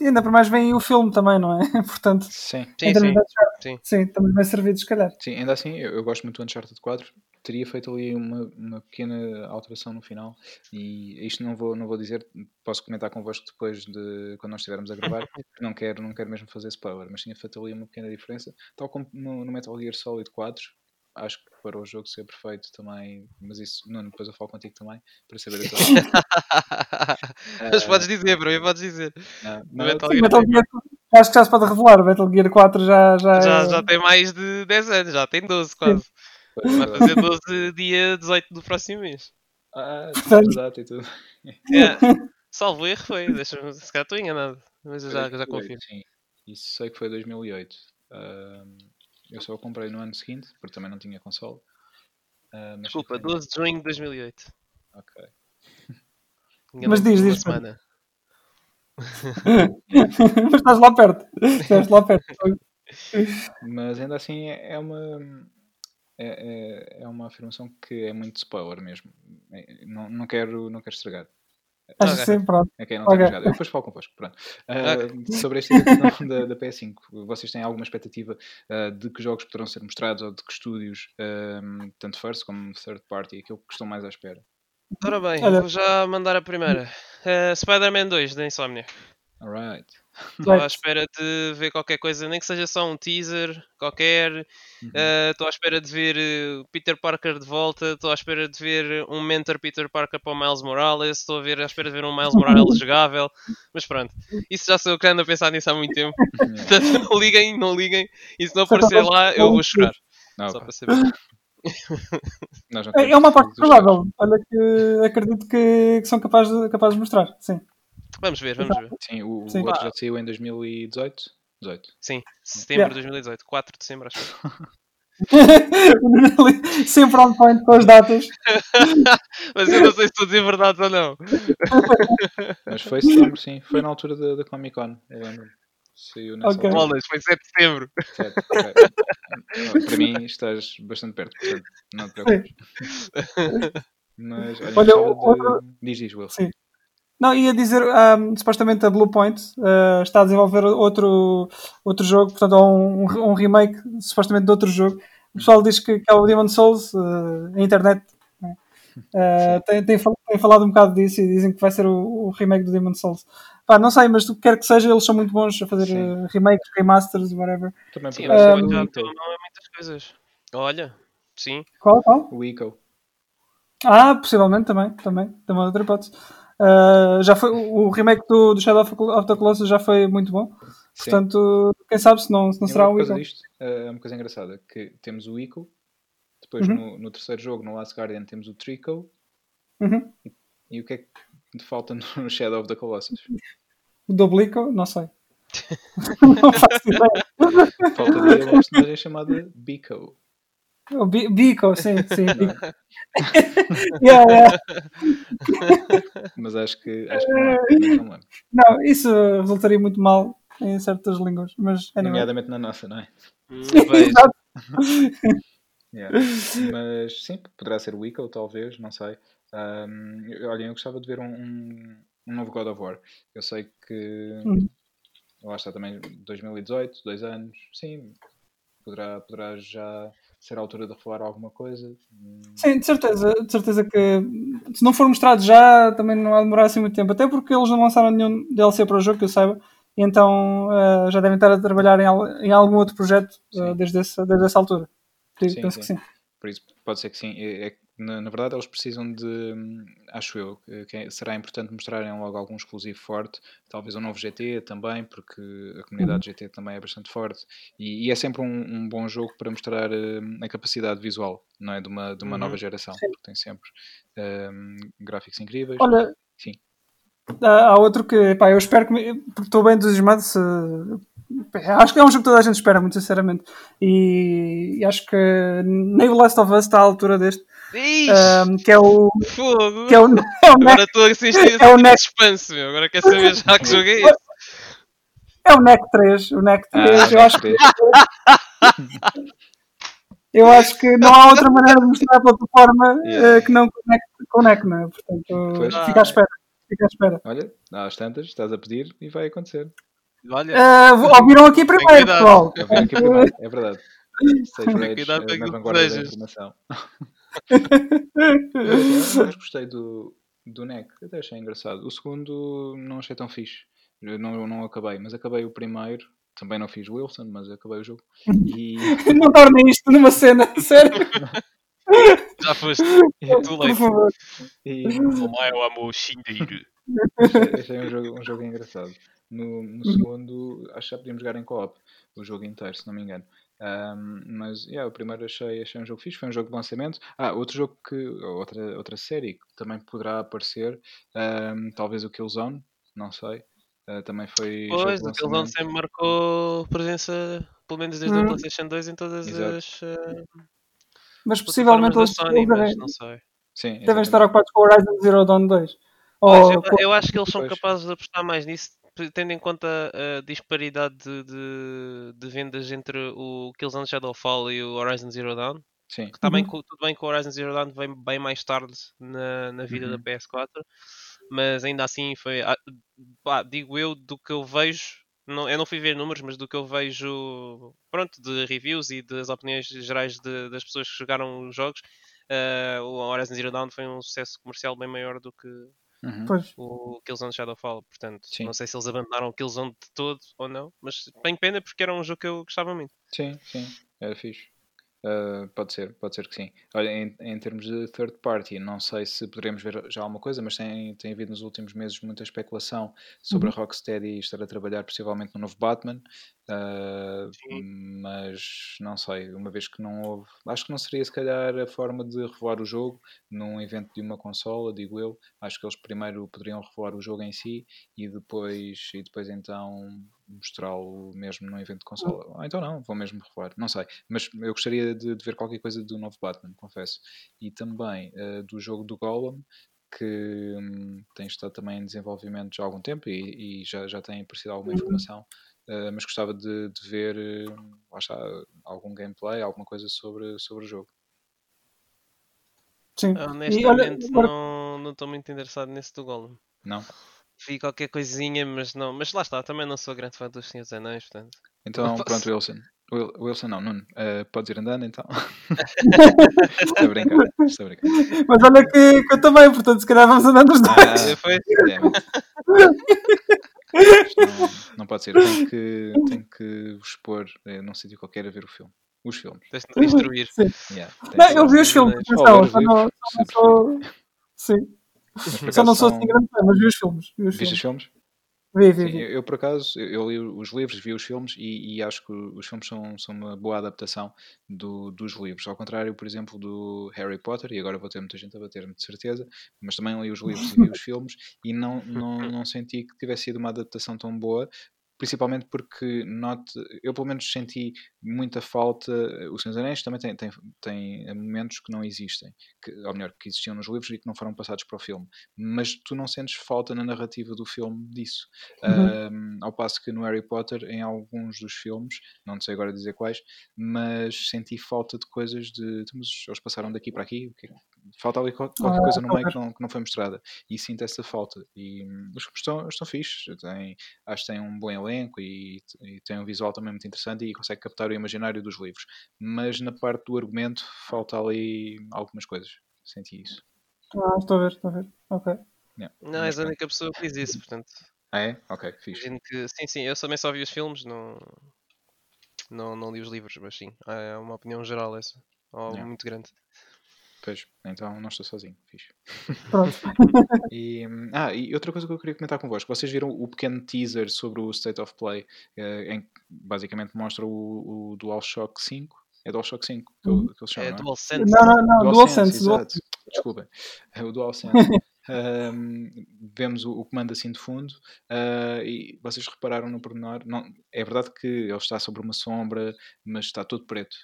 Ainda para mais vem o filme também, não é? Portanto, sim. Sim, sim. sim. sim, também vai servir, se calhar. Sim, ainda assim, eu, eu gosto muito do Uncharted 4 teria feito ali uma, uma pequena alteração no final e isto não vou, não vou dizer, posso comentar convosco depois de quando nós estivermos a gravar, não quero, não quero mesmo fazer spoiler, mas tinha feito ali uma pequena diferença, tal como no, no Metal Gear Solid 4, acho que para o jogo ser perfeito também, mas isso, não, depois eu falo contigo também, para saber a tua Mas podes dizer, bro, podes dizer. Não, não, Metal, Gear, Metal Gear, acho que já se pode revelar, Metal Gear 4 já... Já, já, é... já tem mais de 10 anos, já tem 12 quase. Sim. Vai fazer 12 dia 18 do próximo mês. Ah, exato e tudo. É. Salvo erro foi, deixa-me, se calhar estou enganado, mas eu já, já confio. Sim, isso sei que foi 2008. Uh, eu só comprei no ano seguinte, porque também não tinha console. Uh, Desculpa, 12 de junho de 2008. Ok. mas diz, diz. Semana. mas estás lá perto. Estás lá perto. mas ainda assim é uma é, é, é, uma afirmação que é muito spoiler mesmo. É, não, não, quero, não quero estragar. Acho que sim, pronto. Okay, não okay. Eu depois falo convosco. Pronto. Uh, sobre esta questão da, da, PS5, vocês têm alguma expectativa uh, de que jogos poderão ser mostrados ou de que estúdios, uh, tanto first como third party, aquilo que estão mais à espera? Ora bem, Olha. vou já mandar a primeira. Uh, Spider-Man 2 da Insomnia. Alright. Estou à espera de ver qualquer coisa, nem que seja só um teaser qualquer. Uhum. Eh, Estou à espera de ver eh, Peter Parker de volta. Estou à espera de ver um mentor Peter Parker para o Miles Morales. Estou a ver, à espera de ver um Miles Morales jogável. Mas pronto, isso já sou eu que ando a pensar nisso há muito tempo. Yeah. Portanto, não liguem, não liguem. E se não aparecer lá, eu vou chorar. Ah, Só para saber. não É, é uma jogos. provável. Olha que acredito que, que são capazes de, capazes de mostrar. Sim. Vamos ver, vamos ver. Sim, o, o Sim. outro já saiu em 2018. 18. Sim, setembro Yeah. de 2018, 4 de dezembro, acho que. O Sempre on point com as datas. Mas eu não sei se estou a dizer verdade ou não. Mas foi setembro, sim. Foi na altura da, da Comic Con, eu lembro. Saiu nessa Ok. altura. Bolas, foi 7 de setembro. Certo, ok. Para mim estás bastante perto, portanto, não te preocupes. Mas olha, Olha, gostava outra- de... diz, diz, Will. Sim. Não, ia dizer, ahm, supostamente a Bluepoint ah, está a desenvolver outro, outro jogo, portanto, ou um, um remake, supostamente de outro jogo. O pessoal diz que, que é o Demon Souls, ah, a internet né? Ah, tem, tem, tem falado um bocado disso e dizem que vai ser o, o remake do Demon Souls. Pá, não sei, mas do que quer que seja, eles são muito bons a fazer Sim. remakes, remasters, whatever. Também Sim, mas ser já o a muitas coisas. Olha, sim. Qual, qual? O Ico. Ah, possivelmente também, também, também é outra hipótese. Ah, já foi, o remake do, do Shadow of the Colossus já foi muito bom. Sim. Portanto, quem sabe se não, se não E será o Ico. disto, é uma coisa engraçada, que temos o Ico, depois Uhum. no, no terceiro jogo, no Last Guardian, temos o Trico, Uhum. e o que é que falta no Shadow of the Colossus? O Doblico, não sei. não faço ideia. Falta de uma personagem chamada Bico. O Bi- Bico, sim, sim. Bico. Yeah, yeah. mas acho que, acho que não mas não lembro. Não, isso resultaria muito mal em certas línguas, mas anyway. Nomeadamente na nossa, não é? Hum. Exato. Yeah. Mas sim, poderá ser Ico, talvez, não sei. Um, eu- olhem, eu gostava de ver um, um, um novo God of War. Eu sei que Uhum. lá está também 2018, dois anos, sim, poderá, poderá já ser a altura de falar alguma coisa. Hum, Sim, de certeza, de certeza que se não for mostrado já, também não vai demorar assim muito tempo. Até porque eles não lançaram nenhum DLC para o jogo, que eu saiba. E então eh, já devem estar a trabalhar em, em algum outro projeto Sim. desde, essa, desde essa altura. Sim, penso que sim. Por isso, pode ser que sim. É, é- na, na verdade, eles precisam de, acho eu, que- que é- será importante mostrarem logo algum exclusivo forte, talvez um novo GT também, porque a comunidade Uhum. GT também é bastante forte. E, e é sempre um, um bom jogo para mostrar hum, a capacidade visual, não é? De uma, de uma Uhum. nova geração, porque tem sempre hum, gráficos incríveis. Olha, Sim. há há outro que, pá, eu espero que. me- Porque estou bem entusiasmado. Se, acho que é um jogo que toda a gente espera, muito sinceramente. E, e acho que nem o Last of Us está à altura deste. Ahm, que é o. fogo. Que é o, é o, Agora estou a assistir é o Next- suspense, meu. Agora quer saber já que jogo é esse. É o NEC 3. O NEC 3. Ah, eu, acho que, eu acho que não há outra maneira de mostrar a plataforma Yeah. eh, que não com o NEC, com o NEC, não é? Portanto, Pois. fica à espera. Fica à espera. Olha, às tantas, estás a pedir e vai acontecer. Olha, Ah, ouviram aqui primeiro, pessoal. Venho aqui primeiro, é verdade. Rage cuidado eh, com na aquilo que vanguarda da desejas. Informação. Mas, gostei do, do NEC, até achei engraçado. O segundo não achei tão fixe. Eu não, não acabei, mas acabei o primeiro. Também não fiz Wilson, mas acabei o jogo. E, Não tornem isto numa cena, sério, já foste. Por leite. favor. e Omae wa mo shinderu. achei, achei um, jogo, um jogo engraçado. No, no segundo, acho que já podíamos jogar em co-op o jogo inteiro, se não me engano. Ahm, mas yeah, o primeiro achei, achei um jogo fixe, foi um jogo de lançamento. Ah, outro jogo que. Outra, outra série que também poderá aparecer, ahm, talvez o Killzone, não sei. Ah, também foi Pois, jogo o Killzone sempre marcou presença, pelo menos desde a Hum. PlayStation 2, em todas Exato. as eh, Mas possivelmente eles, Sony, mas devem, não sei. Sim, devem estar ocupados com o Horizon Zero Dawn 2. Pois, Ou eu, com- eu acho que eles são Pois. capazes de apostar mais nisso, tendo em conta a disparidade de, de, de vendas entre o Killzone Shadowfall e o Horizon Zero Dawn. Sim, Que tá bem Uhum. tudo bem que o Horizon Zero Dawn vem bem mais tarde na, na vida da Uhum. PS4, mas ainda assim foi, ah, pá, digo eu, do que eu vejo, não, eu não fui ver números, mas do que eu vejo, pronto, de reviews e das opiniões gerais de- das pessoas que jogaram os jogos, ah, o Horizon Zero Dawn foi um sucesso comercial bem maior do que, Uhum. O Killzone Shadowfall, portanto, Sim. não sei se eles abandonaram o Killzone de todo ou não, mas tenho pena porque era um jogo que eu gostava muito. Sim, sim, era fixe. Uh, pode ser, pode ser que sim. Olha, em, em termos de third party, não sei se poderemos ver já alguma coisa, mas tem, tem havido nos últimos meses muita especulação sobre a Rocksteady estar a trabalhar possivelmente no novo Batman. Uh, mas não sei, uma vez que não houve, acho que não seria se calhar a forma de revelar o jogo num evento de uma consola, digo eu. Acho que eles primeiro poderiam revelar o jogo em si e depois, e depois então mostrá-lo mesmo num evento de consola. Ou então não, vou mesmo revelar, não sei. Mas eu gostaria de, de ver qualquer coisa do novo Batman, confesso. E também uh, do jogo do Golem, que hum, tem estado também em desenvolvimento já há algum tempo e, e já, já tem aparecido alguma informação. Uh, mas gostava de, de ver uh, está, algum gameplay, alguma coisa sobre, sobre o jogo. Sim. Honestamente, e olha, não não estou muito interessado nesse do Golem. Não? Vi qualquer coisinha, mas não. Mas lá está, também não sou grande fã dos Senhores Anéis, portanto. Então, pronto, Wilson. Wil- Wilson não, Nuno. Uh, podes ir andando então. estou a brincar, estou a brincar. Mas olha que, que eu também, portanto, se calhar vamos andando os dois. Ah, Foi? não, não pode ser. Tenho que, tenho que vos pôr eh, num sítio qualquer a ver o filme. Os filmes. Tens de instruir. Yeah, Não, eu vi os filmes, atenção, só não, sou. Sim, só não sou assim grande fã, mas vi os filmes. Vi os Viste os filmes. Vi, vi, Sim, eu, eu, por acaso, eu, eu li os livros, vi os filmes e, e acho que os filmes são, são uma boa adaptação do- dos livros. Ao contrário, por exemplo, do Harry Potter, e agora vou ter muita gente a bater-me de certeza, mas também li os livros e vi os filmes e não, não, não senti que tivesse sido uma adaptação tão boa. Principalmente porque note, eu pelo menos senti muita falta. O Senhor dos Anéis também tem, tem, tem momentos que não existem, que, ou melhor, que existiam nos livros e que não foram passados para o filme. Mas tu não sentes falta na narrativa do filme disso. Um, ao passo que no Harry Potter, em alguns dos filmes, não sei agora dizer quais, mas senti falta de coisas de. "Então, Mas eles passaram daqui para aqui. o quê? Falta ali qual- qualquer Ah, coisa no meio que não, que não foi mostrada. E sinto essa falta. E hum, os filmes estão, estão fixes. Tem, acho que tem um bom elenco e, e tem um visual também muito interessante e consegue captar o imaginário dos livros. Mas na parte do argumento falta ali algumas coisas. Senti isso. Ah, estou a ver, estou a ver. Ok. Yeah. Não, és a única pessoa que diz isso, portanto. Ah, é? Ok, fixe. Que. Sim, sim, eu também só vi os filmes, não. Não, não li os livros, mas sim. É uma opinião geral essa. Ou Yeah. muito grande. Pois, então não estou sozinho. Fixe. Pronto. E, ah, e outra coisa que eu queria comentar convosco. Vocês viram o pequeno teaser sobre o State of Play, eh, em que basicamente mostra o, o DualShock 5? É DualShock 5 que, que eles chamam, É não é? DualSense. Não, não, não, DualSense. Dual... exato. Desculpem. É o DualSense. Ahm, vemos o, o comando assim de fundo ah, e vocês repararam no pormenor. Não, é verdade que ele está sobre uma sombra, mas está todo preto.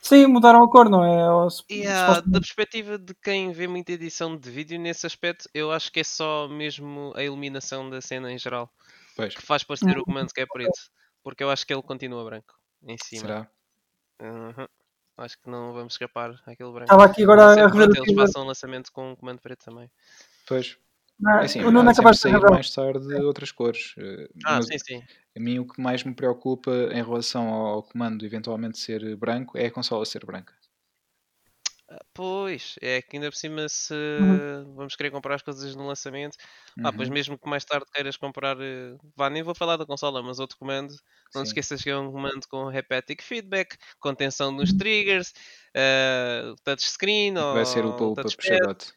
Sim, mudaram a cor, não é? E da perspectiva de quem vê muita edição de vídeo, nesse aspecto, eu acho que é só mesmo a iluminação da cena em geral Pois, que faz parecer o comando que é preto. Porque eu acho que ele continua branco em cima. será? Uhum. Acho que não vamos escapar àquele branco. Estava aqui agora a rever eles passam o lançamento com um comando preto também. Pois. Não, É assim, o Nuno há é de sair mais tarde outras cores. eh, Ah, mas sim, sim. A mim o que mais me preocupa em relação ao comando eventualmente ser branco é a consola ser branca. Ah, Pois, é que ainda por cima se Uhum. vamos querer comprar as coisas no lançamento, ah, pois Uhum, mesmo que mais tarde queiras comprar, eh, vá, nem vou falar da consola, mas outro comando, não te esqueças que é um comando com haptic feedback, contenção nos triggers, eh, touchscreen ou Vai ser o para touchpad. puxadote.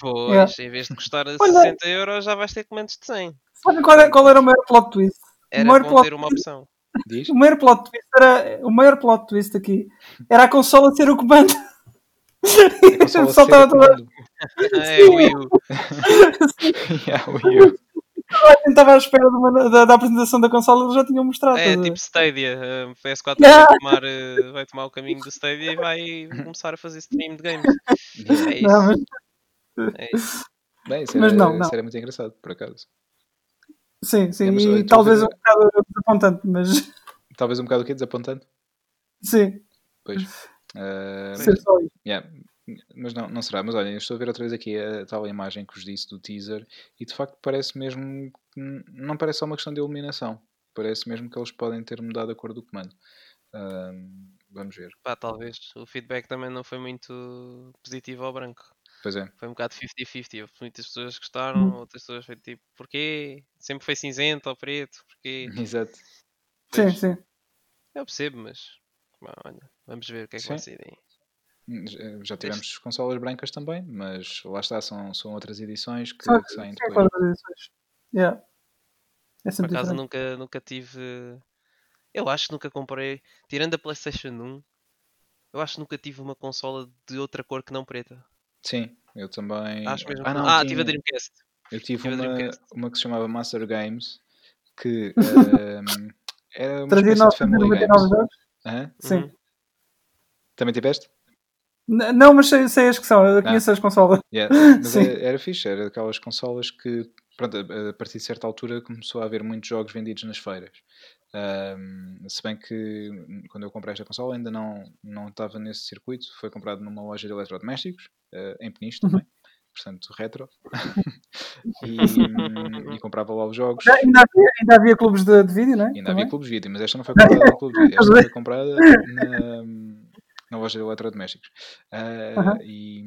Pois, Yeah. em vez de custar Olha- 60 euros já vais ter comandos de 100. Sabe qual, é- qual era o maior plot twist? Era maior bom plot ter uma opção. Diz? O maior plot twist era. O maior plot twist aqui era a consola ser o comando. A consola O pessoal ser estava o toda- comando. é o Wii U. Yeah, o Wii U. estava à espera de uma- da, da apresentação da consola, eles já tinham mostrado. É tipo Stadia. eh, PS4 Yeah. vai, tomar, eh, vai tomar o caminho do Stadia e vai começar a fazer stream de games. É isso. Não, mas- É isso. Bem, isso Mas era, não, não. isso era muito engraçado, por acaso. sim, sim, É, mas, e talvez um bocado desapontante, mas Talvez um bocado o quê? Desapontante? sim, Pois. Ser só isso. Yeah, Mas não, não será. Mas olha, eu estou a ver outra vez aqui a tal imagem que vos disse do teaser e de facto parece mesmo. Não parece só uma questão de iluminação. Parece mesmo que eles podem ter mudado a cor do comando. Ahm, vamos ver. Pá, talvez. O feedback também não foi muito positivo ao branco. Pois é. Foi um bocado 50-50. Houve Muitas pessoas gostaram, Hum. outras pessoas foi tipo, porquê? Sempre foi cinzento ou preto, porquê? Exato. Sim, Pois, sim. eu percebo, mas bom, olha, vamos ver o que é que vai Sim. sair daí. Já- Já tivemos consolas brancas também, mas lá está, são, são outras edições que, que saem sim, depois. para as edições. Yeah. É Por acaso nunca, nunca tive. Eu acho que nunca comprei, tirando a PlayStation 1, eu acho que nunca tive uma consola de outra cor que não preta. Sim, eu também. Acho mesmo. Ah, não, ah, tinha- tive a Dreamcast. Eu tive tive uma, Dreamcast. uma que se chamava Master Games, que ehm, era uma Trazia espécie de Family 999 Games. jogos? Hã? Sim. Uhum. Também tiveste? N- Não, mas sei, sei as que são, eu conheço as consolas. Yeah, Mas Sim. é- era fixe, era daquelas consolas que, pronto, a partir de certa altura começou a haver muitos jogos vendidos nas feiras. Ahm, se bem que hum, quando eu comprei esta consola ainda não, não estava nesse circuito, foi comprado numa loja de eletrodomésticos, eh, em Peniche Uhum. também, portanto retro, e, hum, e comprava lá os jogos. Ainda havia, ainda havia clubes de, de vídeo, não é? Ainda Também. havia clubes de vídeo, mas esta não foi comprada no clube de vídeo, esta foi comprada na, na loja de eletrodomésticos. Aham. e,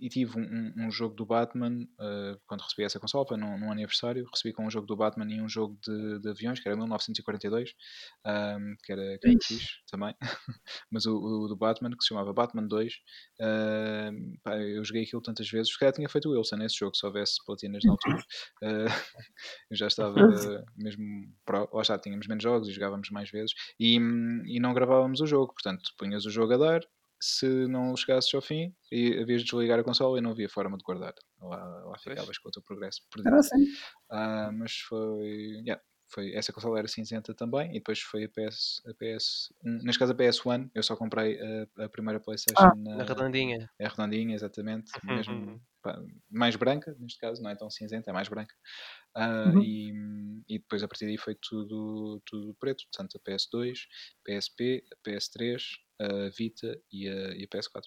e- tive um, um- jogo do Batman, ah, quando recebi essa consola, foi num, num aniversário, recebi com um jogo do Batman e um jogo de, de aviões, que era 1942, ah, que era, que era Ixi. fixe também. mas o, o do Batman, que se chamava Batman 2, ah, pá, eu joguei aquilo tantas vezes, se calhar tinha feito o Wilson nesse jogo, se houvesse platinas na altura. Ah, eu já estava mesmo pro, lá está, tínhamos menos jogos e jogávamos mais vezes e, hum, e não gravávamos o jogo, portanto punhas o jogo a dar se não chegasses ao fim e havias de desligar a consola e não havia forma de guardar lá, lá ficavas com o teu progresso perdido Era assim. Ah, mas foi, yeah, foi essa consola era cinzenta também e depois foi a PS, a PS neste caso a PS1 eu só comprei a, a primeira Playstation Ah, na, Na redondinha. é redondinha, exatamente. Uhum. Mesmo, pá, mais branca, neste caso, não é tão cinzenta, é mais branca. Ah, Uhum. e, e depois a partir daí foi tudo, tudo preto, portanto a PS2, PSP, a PS3, a Vita e a, e a PS4.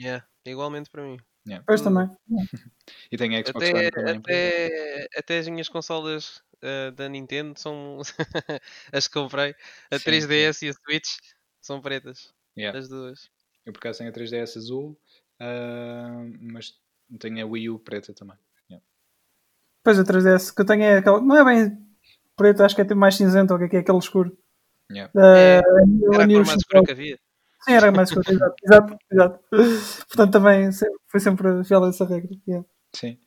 Yeah, igualmente para mim. Yeah. Pois também. E tem a Xbox Até, One também. até, até as minhas consolas ah, da Nintendo são as que comprei. A Sim, 3DS e a Switch são pretas. Yeah. As duas. Eu por acaso tenho a 3DS azul, ah, mas tenho a Wii U preta também. Pois a 3DS que eu tenho é aquela. Não é bem preto, acho que é tipo mais cinzento, ou o que é é aquele escuro. Yeah. Eh, É, Era a cor mais escura que havia. Sim, era mais exato, exato, exato. Portanto, também foi sempre fiel a essa regra. yeah. Sim.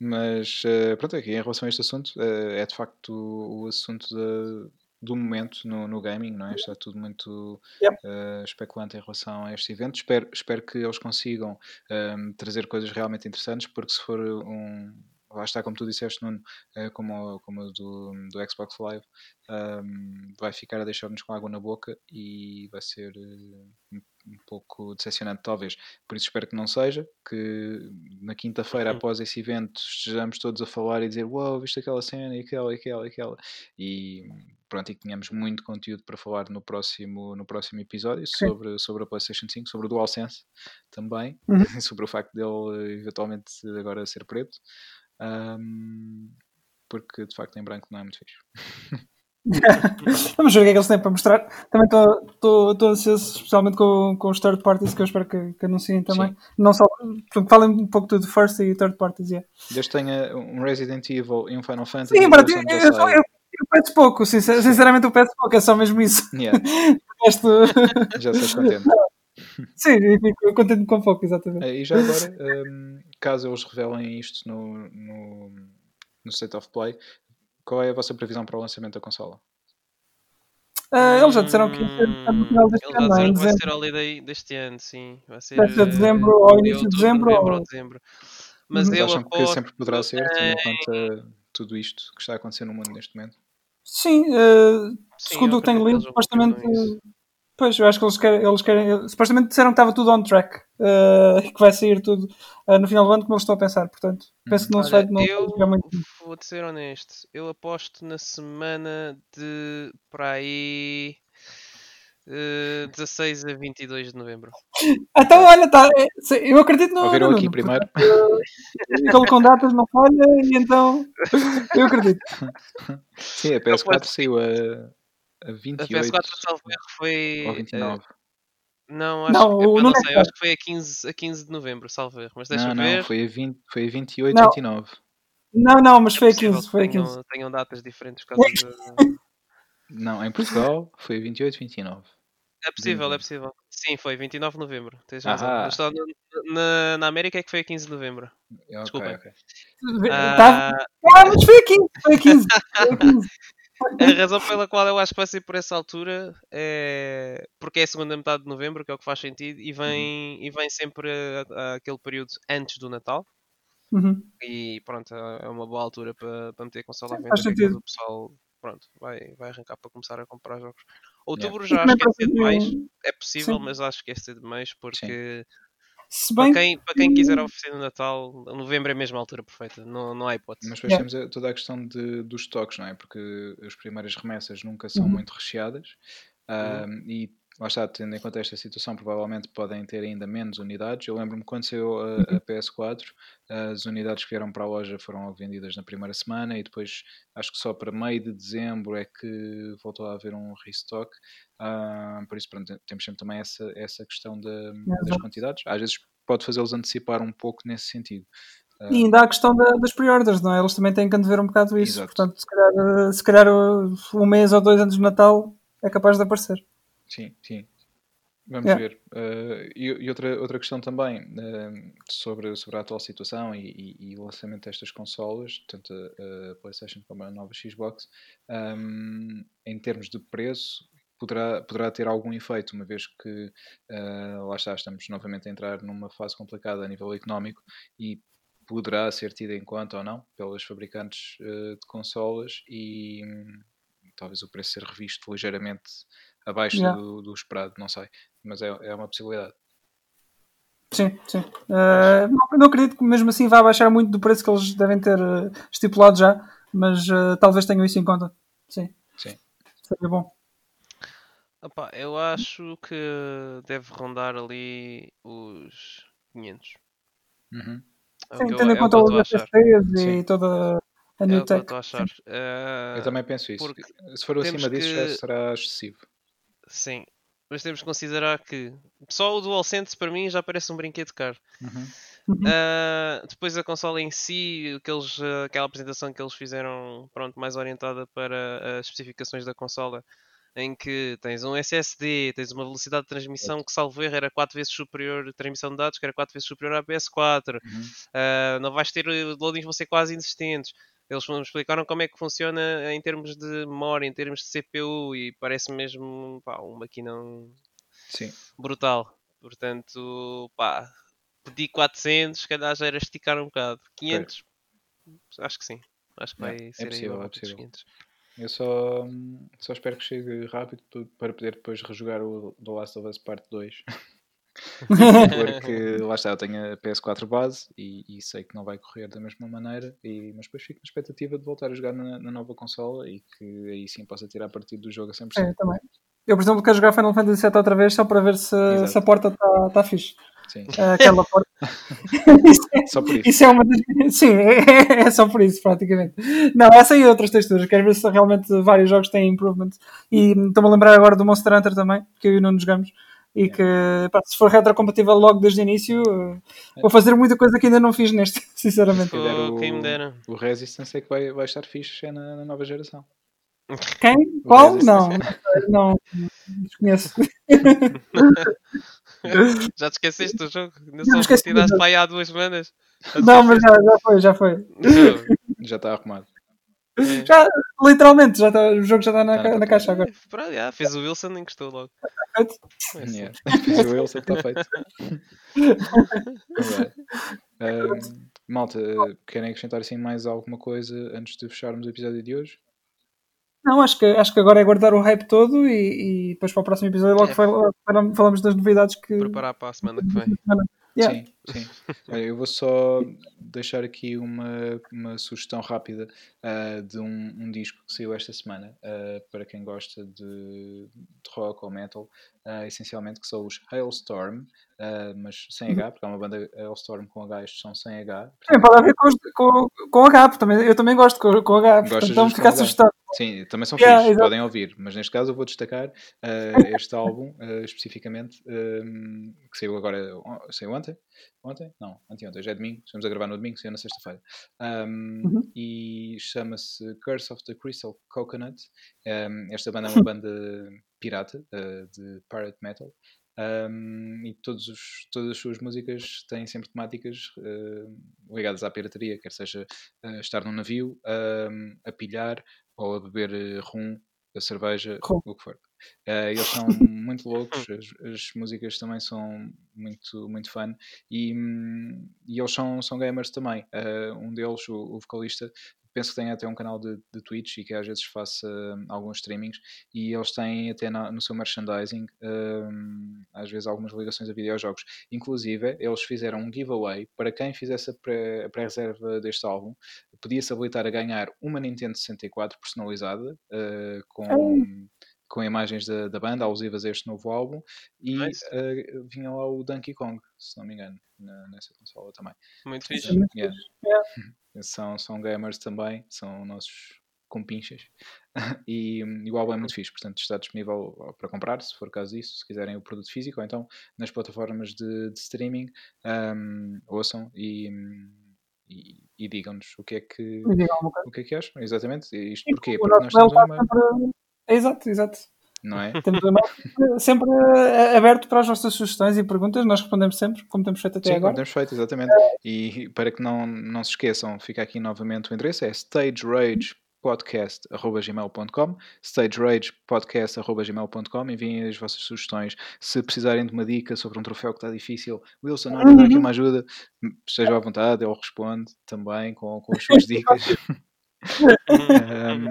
Mas eh, pronto, aqui em relação a este assunto, eh, é de facto o, assunto da- do momento no, no gaming, não é? Está tudo muito Yep. eh, especulante em relação a este evento. Espero, espero que eles consigam ehm, trazer coisas realmente interessantes, porque se for um. Lá está, como tu disseste, Nuno, eh, como, o- como do, do Xbox Live, ehm, vai ficar a deixar-nos com água na boca e vai ser eh, um, um pouco decepcionante, talvez. Por isso espero que não seja, que na quinta-feira Uhum. após esse evento estejamos todos a falar e dizer uau, viste aquela cena e aquela e aquela e aquela e pronto, e que tenhamos muito conteúdo para falar no próximo, no próximo episódio Sim. sobre, sobre a Playstation 5, sobre o DualSense também, Uhum. sobre o facto dele eh, eventualmente agora ser preto Ahm, porque de facto em branco não é muito fixe. Vamos ver o que é que eles têm para mostrar. Também estou ansioso, especialmente com, com os third parties que eu espero que, que anunciem também. Não só, falem um pouco tudo first e third parties. Yeah. Desde tenha um Resident Evil e um Final Fantasy, Sim, eu eu, eu, eu, eu peço pouco, sincer- sinceramente eu peço pouco, é só mesmo isso. Yeah, já estás contente. sim, eu fico contente com pouco, exatamente. Eh, E já agora, hum, caso eles revelem isto no, no, no State of Play, qual é a vossa previsão para o lançamento da consola? Ah, eles já disseram que ia ser no final deste ano, não é? em vai ser holiday deste ano, sim. Vai ser, Deve ser eh, dezembro ou em início de outubro, dezembro, novembro ou- ou dezembro. Mas Uhum. eu Acham que sempre poderá ser, tendo em conta tudo isto que está a acontecer no mundo neste momento? Sim, ah, Sim, segundo eu o que tenho lido, supostamente. Pois, eu acho que eles querem. Eles querem supostamente disseram que estava tudo on track. ah, que vai sair tudo ah, no final do ano, como eles estão a pensar. Portanto, penso que não se vai. Olha, Não vai eu jogar muito. vou-te ser honesto. Eu aposto na semana de para aí eh, 16 a 22 de novembro. Então, olha, tá, é, eu acredito no. Ouviram no aqui primeiro? Aquele com datas não falha, e então. Eu acredito. Sim, a PS4 saiu a, a A 28 PS4 salvo erro foi ou eh, 29. Não, acho, Não, que, não Nuno sei, acho que foi a 15, a 15 de novembro, salvo erro. Mas deixa Não, ver. não, foi a, 20, foi a 28, Não. 29. Não, não, mas É foi a possível 15. Foi a que 15. tenham, tenham datas diferentes por causa de... Não, em Portugal foi a 28, 29. É possível, é possível. Sim, foi 29 de novembro. Tens razão. Só no- na, na América é que foi a 15 de novembro. Ok, Desculpem. ok. Tá? Ah, Ah, mas foi a 15. Foi a 15. Foi a 15. A razão pela qual eu acho que vai ser por essa altura é porque é a segunda metade de novembro, que é o que faz sentido, e vem, e vem sempre a- a aquele período antes do Natal. Uhum. E pronto, é uma boa altura para, para meter a consola à Sim, venda. que é o pessoal pronto, vai, vai arrancar para começar a comprar jogos. Yeah. Outubro E já acho que é cedo demais. É possível, Sim. mas acho que é cedo demais porque Se para bem quem, para quem quiser oferecer no Natal, novembro é mesmo a altura perfeita. Não, não há hipótese. Mas depois Yeah. temos a- toda a questão de, dos estoques, não é? Porque as primeiras remessas nunca são Uhum. muito recheadas ahm, e lá está, tendo em conta esta situação, provavelmente podem ter ainda menos unidades. Eu lembro-me quando saiu a, a PS4, as unidades que vieram para a loja foram vendidas na primeira semana e depois acho que só para meio de dezembro é que voltou a haver um restock. Ah, por isso, pronto, temos sempre também essa, essa questão da- das quantidades. Às vezes pode fazê-los antecipar um pouco nesse sentido. Ah, E ainda há a questão da- das pre-orders, não é? Eles também têm que ver um bocado isso. Exato. Portanto, se calhar, eh, se calhar uh, um mês ou dois antes do Natal é capaz de aparecer. Sim, sim. Vamos Yeah. ver. Eh, e e outra, outra questão também eh, sobre, sobre a atual situação e, e- e o lançamento destas consolas, tanto a, a PlayStation como a nova Xbox, ehm, em termos de preço, poderá, poderá ter algum efeito, uma vez que eh, lá está, estamos novamente a entrar numa fase complicada a nível económico e poderá ser tida em conta ou não pelas fabricantes eh, de consolas e hum, talvez o preço ser revisto ligeiramente abaixo Yeah. do, do esperado, não sei, mas é, é uma possibilidade. Sim, sim. Eh, não, não acredito que mesmo assim vá baixar muito do preço que eles devem ter estipulado já, mas talvez tenham isso em conta. Sim. Sim. Seria bom. Opa, eu acho que deve rondar ali os 500. Uhum. É o Sim, tendo é em o que conta achar. FSPs e Sim. toda a É new o eu tech. Eh, Eu também penso isso. porque Se for acima disso, já que- será excessivo. Sim, mas temos que considerar que só o DualSense para mim já parece um brinquedo caro. Uhum. Uhum. Ah, depois a consola em si, o que eles, ah, aquela apresentação que eles fizeram, pronto, mais orientada para as especificações da consola, em que tens um SSD, tens uma velocidade de transmissão que, salvo erro, era 4 vezes superior, transmissão de dados, que era 4 vezes superior à PS4. Uhum. Ah, não vais ter, eh, loadings vão ser quase inexistentes. Eles me explicaram como é que funciona em termos de memória, em termos de CPU, e parece mesmo pá, um maquinão Sim, brutal. Portanto, pá, pedi 400, se calhar já era esticar um bocado. 500, acho que sim. Acho que vai é ser aí possível, à é possível. 500. Eu só, só espero que chegue rápido para poder depois rejogar o The Last of Us Part 2. Porque lá está, eu tenho a PS4 base e, e sei que não vai correr da mesma maneira, e, mas depois fico na expectativa de voltar a jogar na, na nova consola e que aí sim possa tirar partido do jogo a 100%. É, também. Eu, por exemplo, quero jogar Final Fantasy VII outra vez só para ver se, Exato. se a porta está tá fixe. Sim, Aquela porta. isso, é, só por isso. isso é uma das... Sim, é, é só por isso, praticamente. Não, essa e outras texturas. Quero ver se realmente vários jogos têm improvement. E estou-me a lembrar agora do Monster Hunter também, que eu e o Nuno jogamos. E que, pá, se for retrocompatível logo desde o início, eh, vou fazer muita coisa que ainda não fiz neste, sinceramente. Quem o- Quem me dera. O Resistance é que vai, vai estar fixe é na, na nova geração. Quem? Qual? Não, é- não, desconheço. Já te esqueceste do jogo? Ainda Não, só tiraste para aí há duas semanas. Não, mas já, já foi, já foi. Não. Já está arrumado. É. Já, literalmente, já tá, o jogo já está na, Tá na na caixa agora. Pronto, já, fez o Wilson e encostou logo. É assim. Yeah. Fiz o Wilson, está feito. Ahm, malta, querem acrescentar assim mais alguma coisa antes de fecharmos o episódio de hoje? Não, acho que, acho que agora é guardar o hype todo e, e depois para o próximo episódio logo É. fal- falamos, falamos das novidades que. Preparar para a semana que vem. Yeah. Sim, sim. Olha, eu vou só deixar aqui uma, uma sugestão rápida ah, de um, um disco que saiu esta semana ah, para quem gosta de, de rock ou metal, ah, essencialmente que são os Hailstorm, mas sem H, porque é uma banda Hailstorm com H, estes são sem H. Também pode haver com, com, com H, também, eu também gosto com, com H, portanto então fica assustado. Sim, também são Yeah, fixos, podem ouvir, mas neste caso eu vou destacar este álbum especificamente, ehm, que saiu agora, saiu ontem? Ontem? Não, anteontem, já é domingo, estamos a gravar no domingo, saiu na sexta-feira. Ahm, Uhum. E chama-se Curse of the Crystal Coconut. Ahm, esta banda é uma banda pirata, eh, de pirate metal. Ahm, e todos os- todas as suas músicas têm sempre temáticas eh, ligadas à pirataria, quer seja eh, estar num navio, a pilhar ou a beber rum, a cerveja, Rum. o que for. Eh, eles são muito loucos, as, as músicas também são muito, muito fun e, hum, e eles são, são gamers também. Eh, um deles, o, o vocalista, penso que tem até um canal de, de Twitch e que às vezes faça hum, alguns streamings e eles têm até na- no seu merchandising hum, às vezes algumas ligações a videojogos. Inclusive, eles fizeram um giveaway para quem fizesse a pré- a pré-reserva deste álbum, podia-se habilitar a ganhar uma Nintendo 64 personalizada eh, com, com imagens da, da banda alusivas a este novo álbum e Nice. eh, vinha lá o Donkey Kong, se não me engano, na- nessa consola também. Muito fixe. Yeah. Yeah. São, são gamers também, são nossos compinchas. e, e o álbum é muito fixe, portanto está disponível para comprar, se for caso disso, se quiserem o produto físico, ou então nas plataformas de, de streaming, ahm, ouçam e, e, e digam-nos o que é que o que é que acham, exatamente. Isto E porquê? Porque nós temos um sempre. Exato, exato. não é? Temos sempre- sempre eh, aberto para as vossas sugestões e perguntas. Nós respondemos sempre, como temos feito até Sim, como agora. temos feito, exatamente. E para que não, não se esqueçam, fica aqui novamente o endereço, é stageragepodcast.gmail.com stageragepodcast.gmail.com Enviem as vossas sugestões. Se precisarem de uma dica sobre um troféu que está difícil, Wilson, olha, dá aqui uma ajuda, esteja à vontade, ele responde também com, com as suas dicas. Um,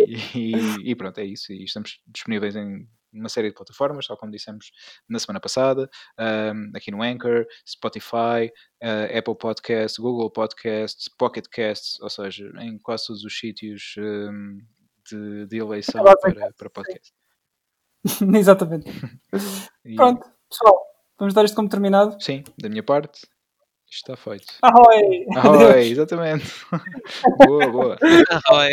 e, e- e pronto, é isso. E estamos disponíveis em uma série de plataformas, tal como dissemos na semana passada, um, aqui no Anchor, Spotify, uh, Apple Podcasts, Google Podcasts, Pocket Casts, ou seja, em quase todos os sítios um, de, de eleição para, para podcast. Exatamente. E, Pronto, pessoal, vamos dar isto como terminado. Sim, da minha parte, está feito. Ahoy! Ahoy, exatamente. boa, boa. Oi.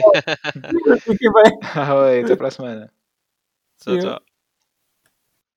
Fiquem bem. Ahoy, até para a semana. Tchau, tchau.